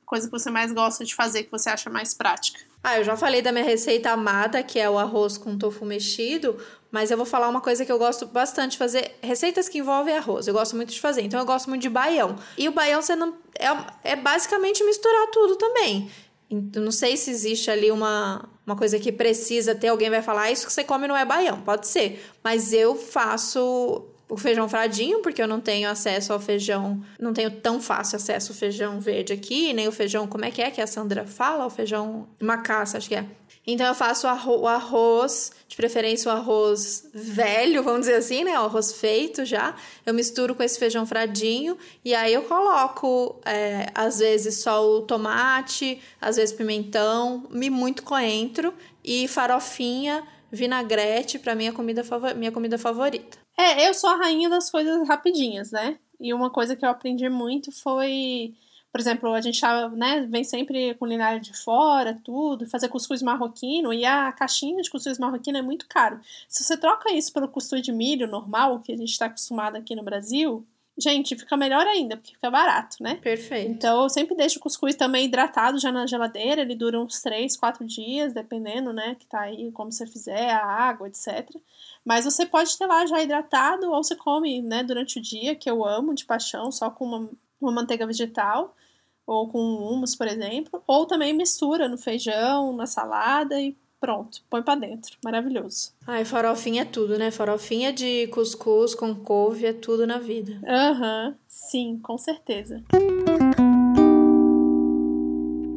coisa que você mais gosta de fazer, que você acha mais prática? Ah, eu já falei da minha receita amada, que é o arroz com tofu mexido, mas eu vou falar uma coisa que eu gosto bastante de fazer, receitas que envolvem arroz. Eu gosto muito de fazer, então eu gosto muito de baião. E o baião você não é, é basicamente misturar tudo também. Então, não sei se existe ali uma, uma coisa que precisa ter, alguém vai falar, ah, isso que você come não é baião, pode ser. Mas eu faço o feijão fradinho, porque eu não tenho acesso ao feijão, não tenho tão fácil acesso ao feijão verde aqui, nem o feijão, como é que é que a Sandra fala? O feijão macaça, acho que é. Então eu faço o arroz, de preferência o arroz velho, vamos dizer assim, né? O arroz feito já. Eu misturo com esse feijão fradinho e aí eu coloco, é, às vezes, só o tomate, às vezes pimentão, muito coentro e farofinha, vinagrete, para mim é comida minha comida favorita. É, eu sou a rainha das coisas rapidinhas, né? E uma coisa que eu aprendi muito foi, por exemplo, a gente né, vem sempre culinária de fora, tudo, fazer cuscuz marroquino, e a caixinha de cuscuz marroquino é muito caro. Se você troca isso pelo cuscuz de milho normal, que a gente está acostumado aqui no Brasil, gente, fica melhor ainda, porque fica barato, né? Perfeito. Então eu sempre deixo o cuscuz também hidratado já na geladeira, ele dura uns 3, 4 dias, dependendo, né, que tá aí, como você fizer, a água, etc. Mas você pode ter lá já hidratado, ou você come, né, durante o dia, que eu amo de paixão, só com uma, uma manteiga vegetal, ou com hummus, por exemplo, ou também mistura no feijão, na salada e pronto, põe para dentro. Maravilhoso. Ai, farofinha é tudo, né? Farofinha de cuscuz com couve é tudo na vida. Aham, uhum, sim, com certeza.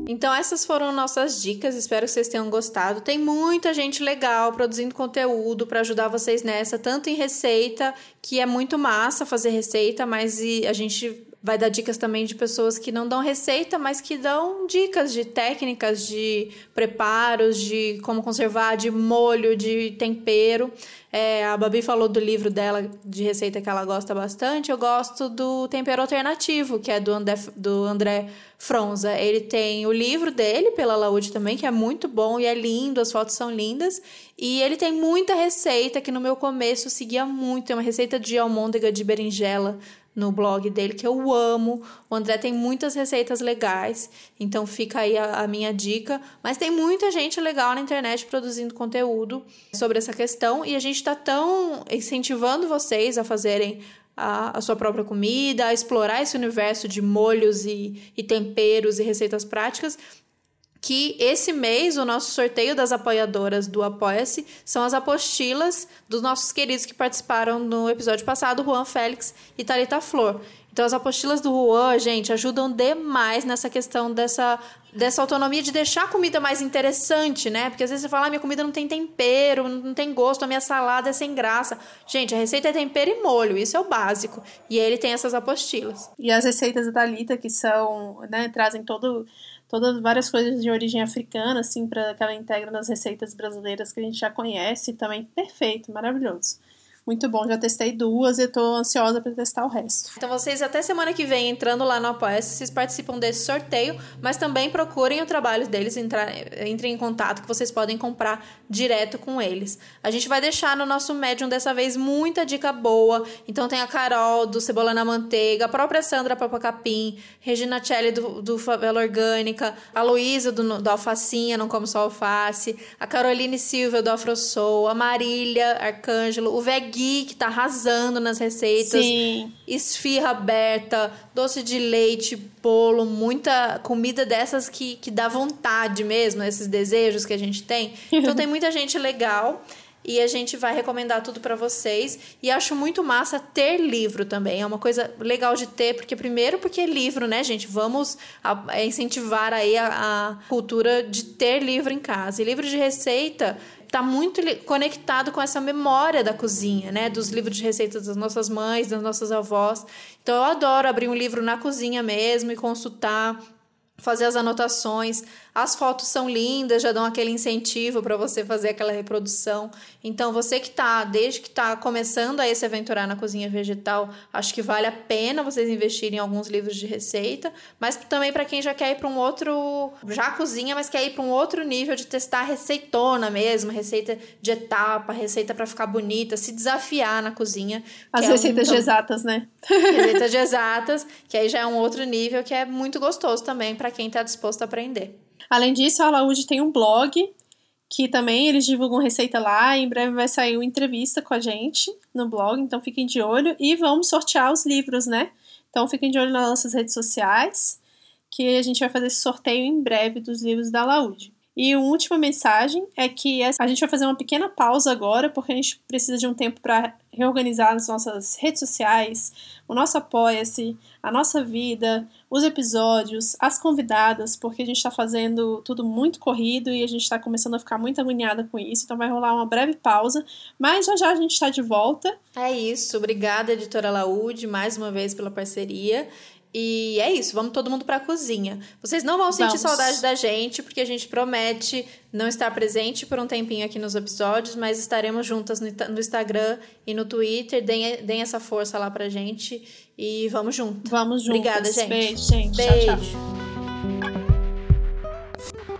Então essas foram nossas dicas, espero que vocês tenham gostado. Tem muita gente legal produzindo conteúdo para ajudar vocês nessa, tanto em receita, que é muito massa fazer receita, mas a gente vai dar dicas também de pessoas que não dão receita, mas que dão dicas de técnicas, de preparos, de como conservar, de molho, de tempero. É, a Babi falou do livro dela de receita que ela gosta bastante. Eu gosto do Tempero Alternativo, que é do André, do André Fronza. Ele tem o livro dele, pela Laude também, que é muito bom e é lindo, as fotos são lindas. E ele tem muita receita que no meu começo seguia muito. É uma receita de almôndega de berinjela no blog dele, que eu amo. O André tem muitas receitas legais, então fica aí a, a, minha dica. Mas tem muita gente legal na internet produzindo conteúdo sobre essa questão e a gente está tão incentivando vocês a fazerem a, a, sua própria comida, a explorar esse universo de molhos e, e temperos e receitas práticas, que esse mês o nosso sorteio das apoiadoras do Apoia-se são as apostilas dos nossos queridos que participaram no episódio passado, Juan Félix e Talita Flor. Então, as apostilas do Juan, gente, ajudam demais nessa questão dessa, dessa autonomia de deixar a comida mais interessante, né? Porque às vezes você fala, ah, minha comida não tem tempero, não tem gosto, a minha salada é sem graça. Gente, a receita é tempero e molho, isso é o básico. E ele tem essas apostilas. E as receitas da Thalita, que são, né, trazem todo todas várias coisas de origem africana, assim, para que ela integra nas receitas brasileiras que a gente já conhece, também perfeito, maravilhoso. Muito bom, já testei duas e tô ansiosa para testar o resto. Então vocês até semana que vem entrando lá no Apoia-se, vocês participam desse sorteio, mas também procurem o trabalho deles, entrar, entrem em contato que vocês podem comprar direto com eles. A gente vai deixar no nosso Medium dessa vez muita dica boa. Então tem a Carol do Cebola na Manteiga, a própria Sandra Papacapim, Regina Celli do, do Favela Orgânica, a Luísa do, do Alfacinha, Não Como Só Alface, a Caroline Silva do Afrosoul, a Marília Arcângelo, o Veg Gui, que tá arrasando nas receitas. Sim. Esfirra aberta, doce de leite, bolo, muita comida dessas que, que dá vontade mesmo, esses desejos que a gente tem. Então tem muita gente legal e a gente vai recomendar tudo para vocês. E acho muito massa ter livro também. É uma coisa legal de ter, porque primeiro porque é livro, né, gente? Vamos incentivar aí a, a cultura de ter livro em casa. E livro de receita está muito conectado com essa memória da cozinha, né? Dos livros de receitas das nossas mães, das nossas avós. Então eu adoro abrir um livro na cozinha mesmo e consultar, fazer as anotações. As fotos são lindas, já dão aquele incentivo para você fazer aquela reprodução. Então, você que está, desde que está começando a se aventurar na cozinha vegetal, acho que vale a pena vocês investirem em alguns livros de receita, mas também para quem já quer ir para um outro, já cozinha, mas quer ir para um outro nível de testar receitona mesmo, receita de etapa, receita para ficar bonita, se desafiar na cozinha. As receitas é um, de exatas, né? Receitas de exatas, que aí já é um outro nível que é muito gostoso também para quem está disposto a aprender. Além disso, a Alaúde tem um blog que também eles divulgam receita lá. Em breve vai sair uma entrevista com a gente no blog, então fiquem de olho. E vamos sortear os livros, né? Então fiquem de olho nas nossas redes sociais, que a gente vai fazer esse sorteio em breve dos livros da Laude. E a última mensagem é que a gente vai fazer uma pequena pausa agora, porque a gente precisa de um tempo para reorganizar as nossas redes sociais, o nosso Apoia-se, a nossa vida, os episódios, as convidadas, porque a gente está fazendo tudo muito corrido e a gente está começando a ficar muito agoniada com isso, então vai rolar uma breve pausa, mas já já a gente está de volta. É isso, obrigada, editora Laúde, mais uma vez pela parceria. E é isso, vamos todo mundo para a cozinha. Vocês não vão sentir vamos. saudade da gente, porque a gente promete não estar presente por um tempinho aqui nos episódios, mas estaremos juntas no, Instagram e no Twitter. Deem, deem essa força lá pra gente e vamos junto. Vamos junto. Obrigada, gente. Beijo, gente. Beijo. Tchau, tchau.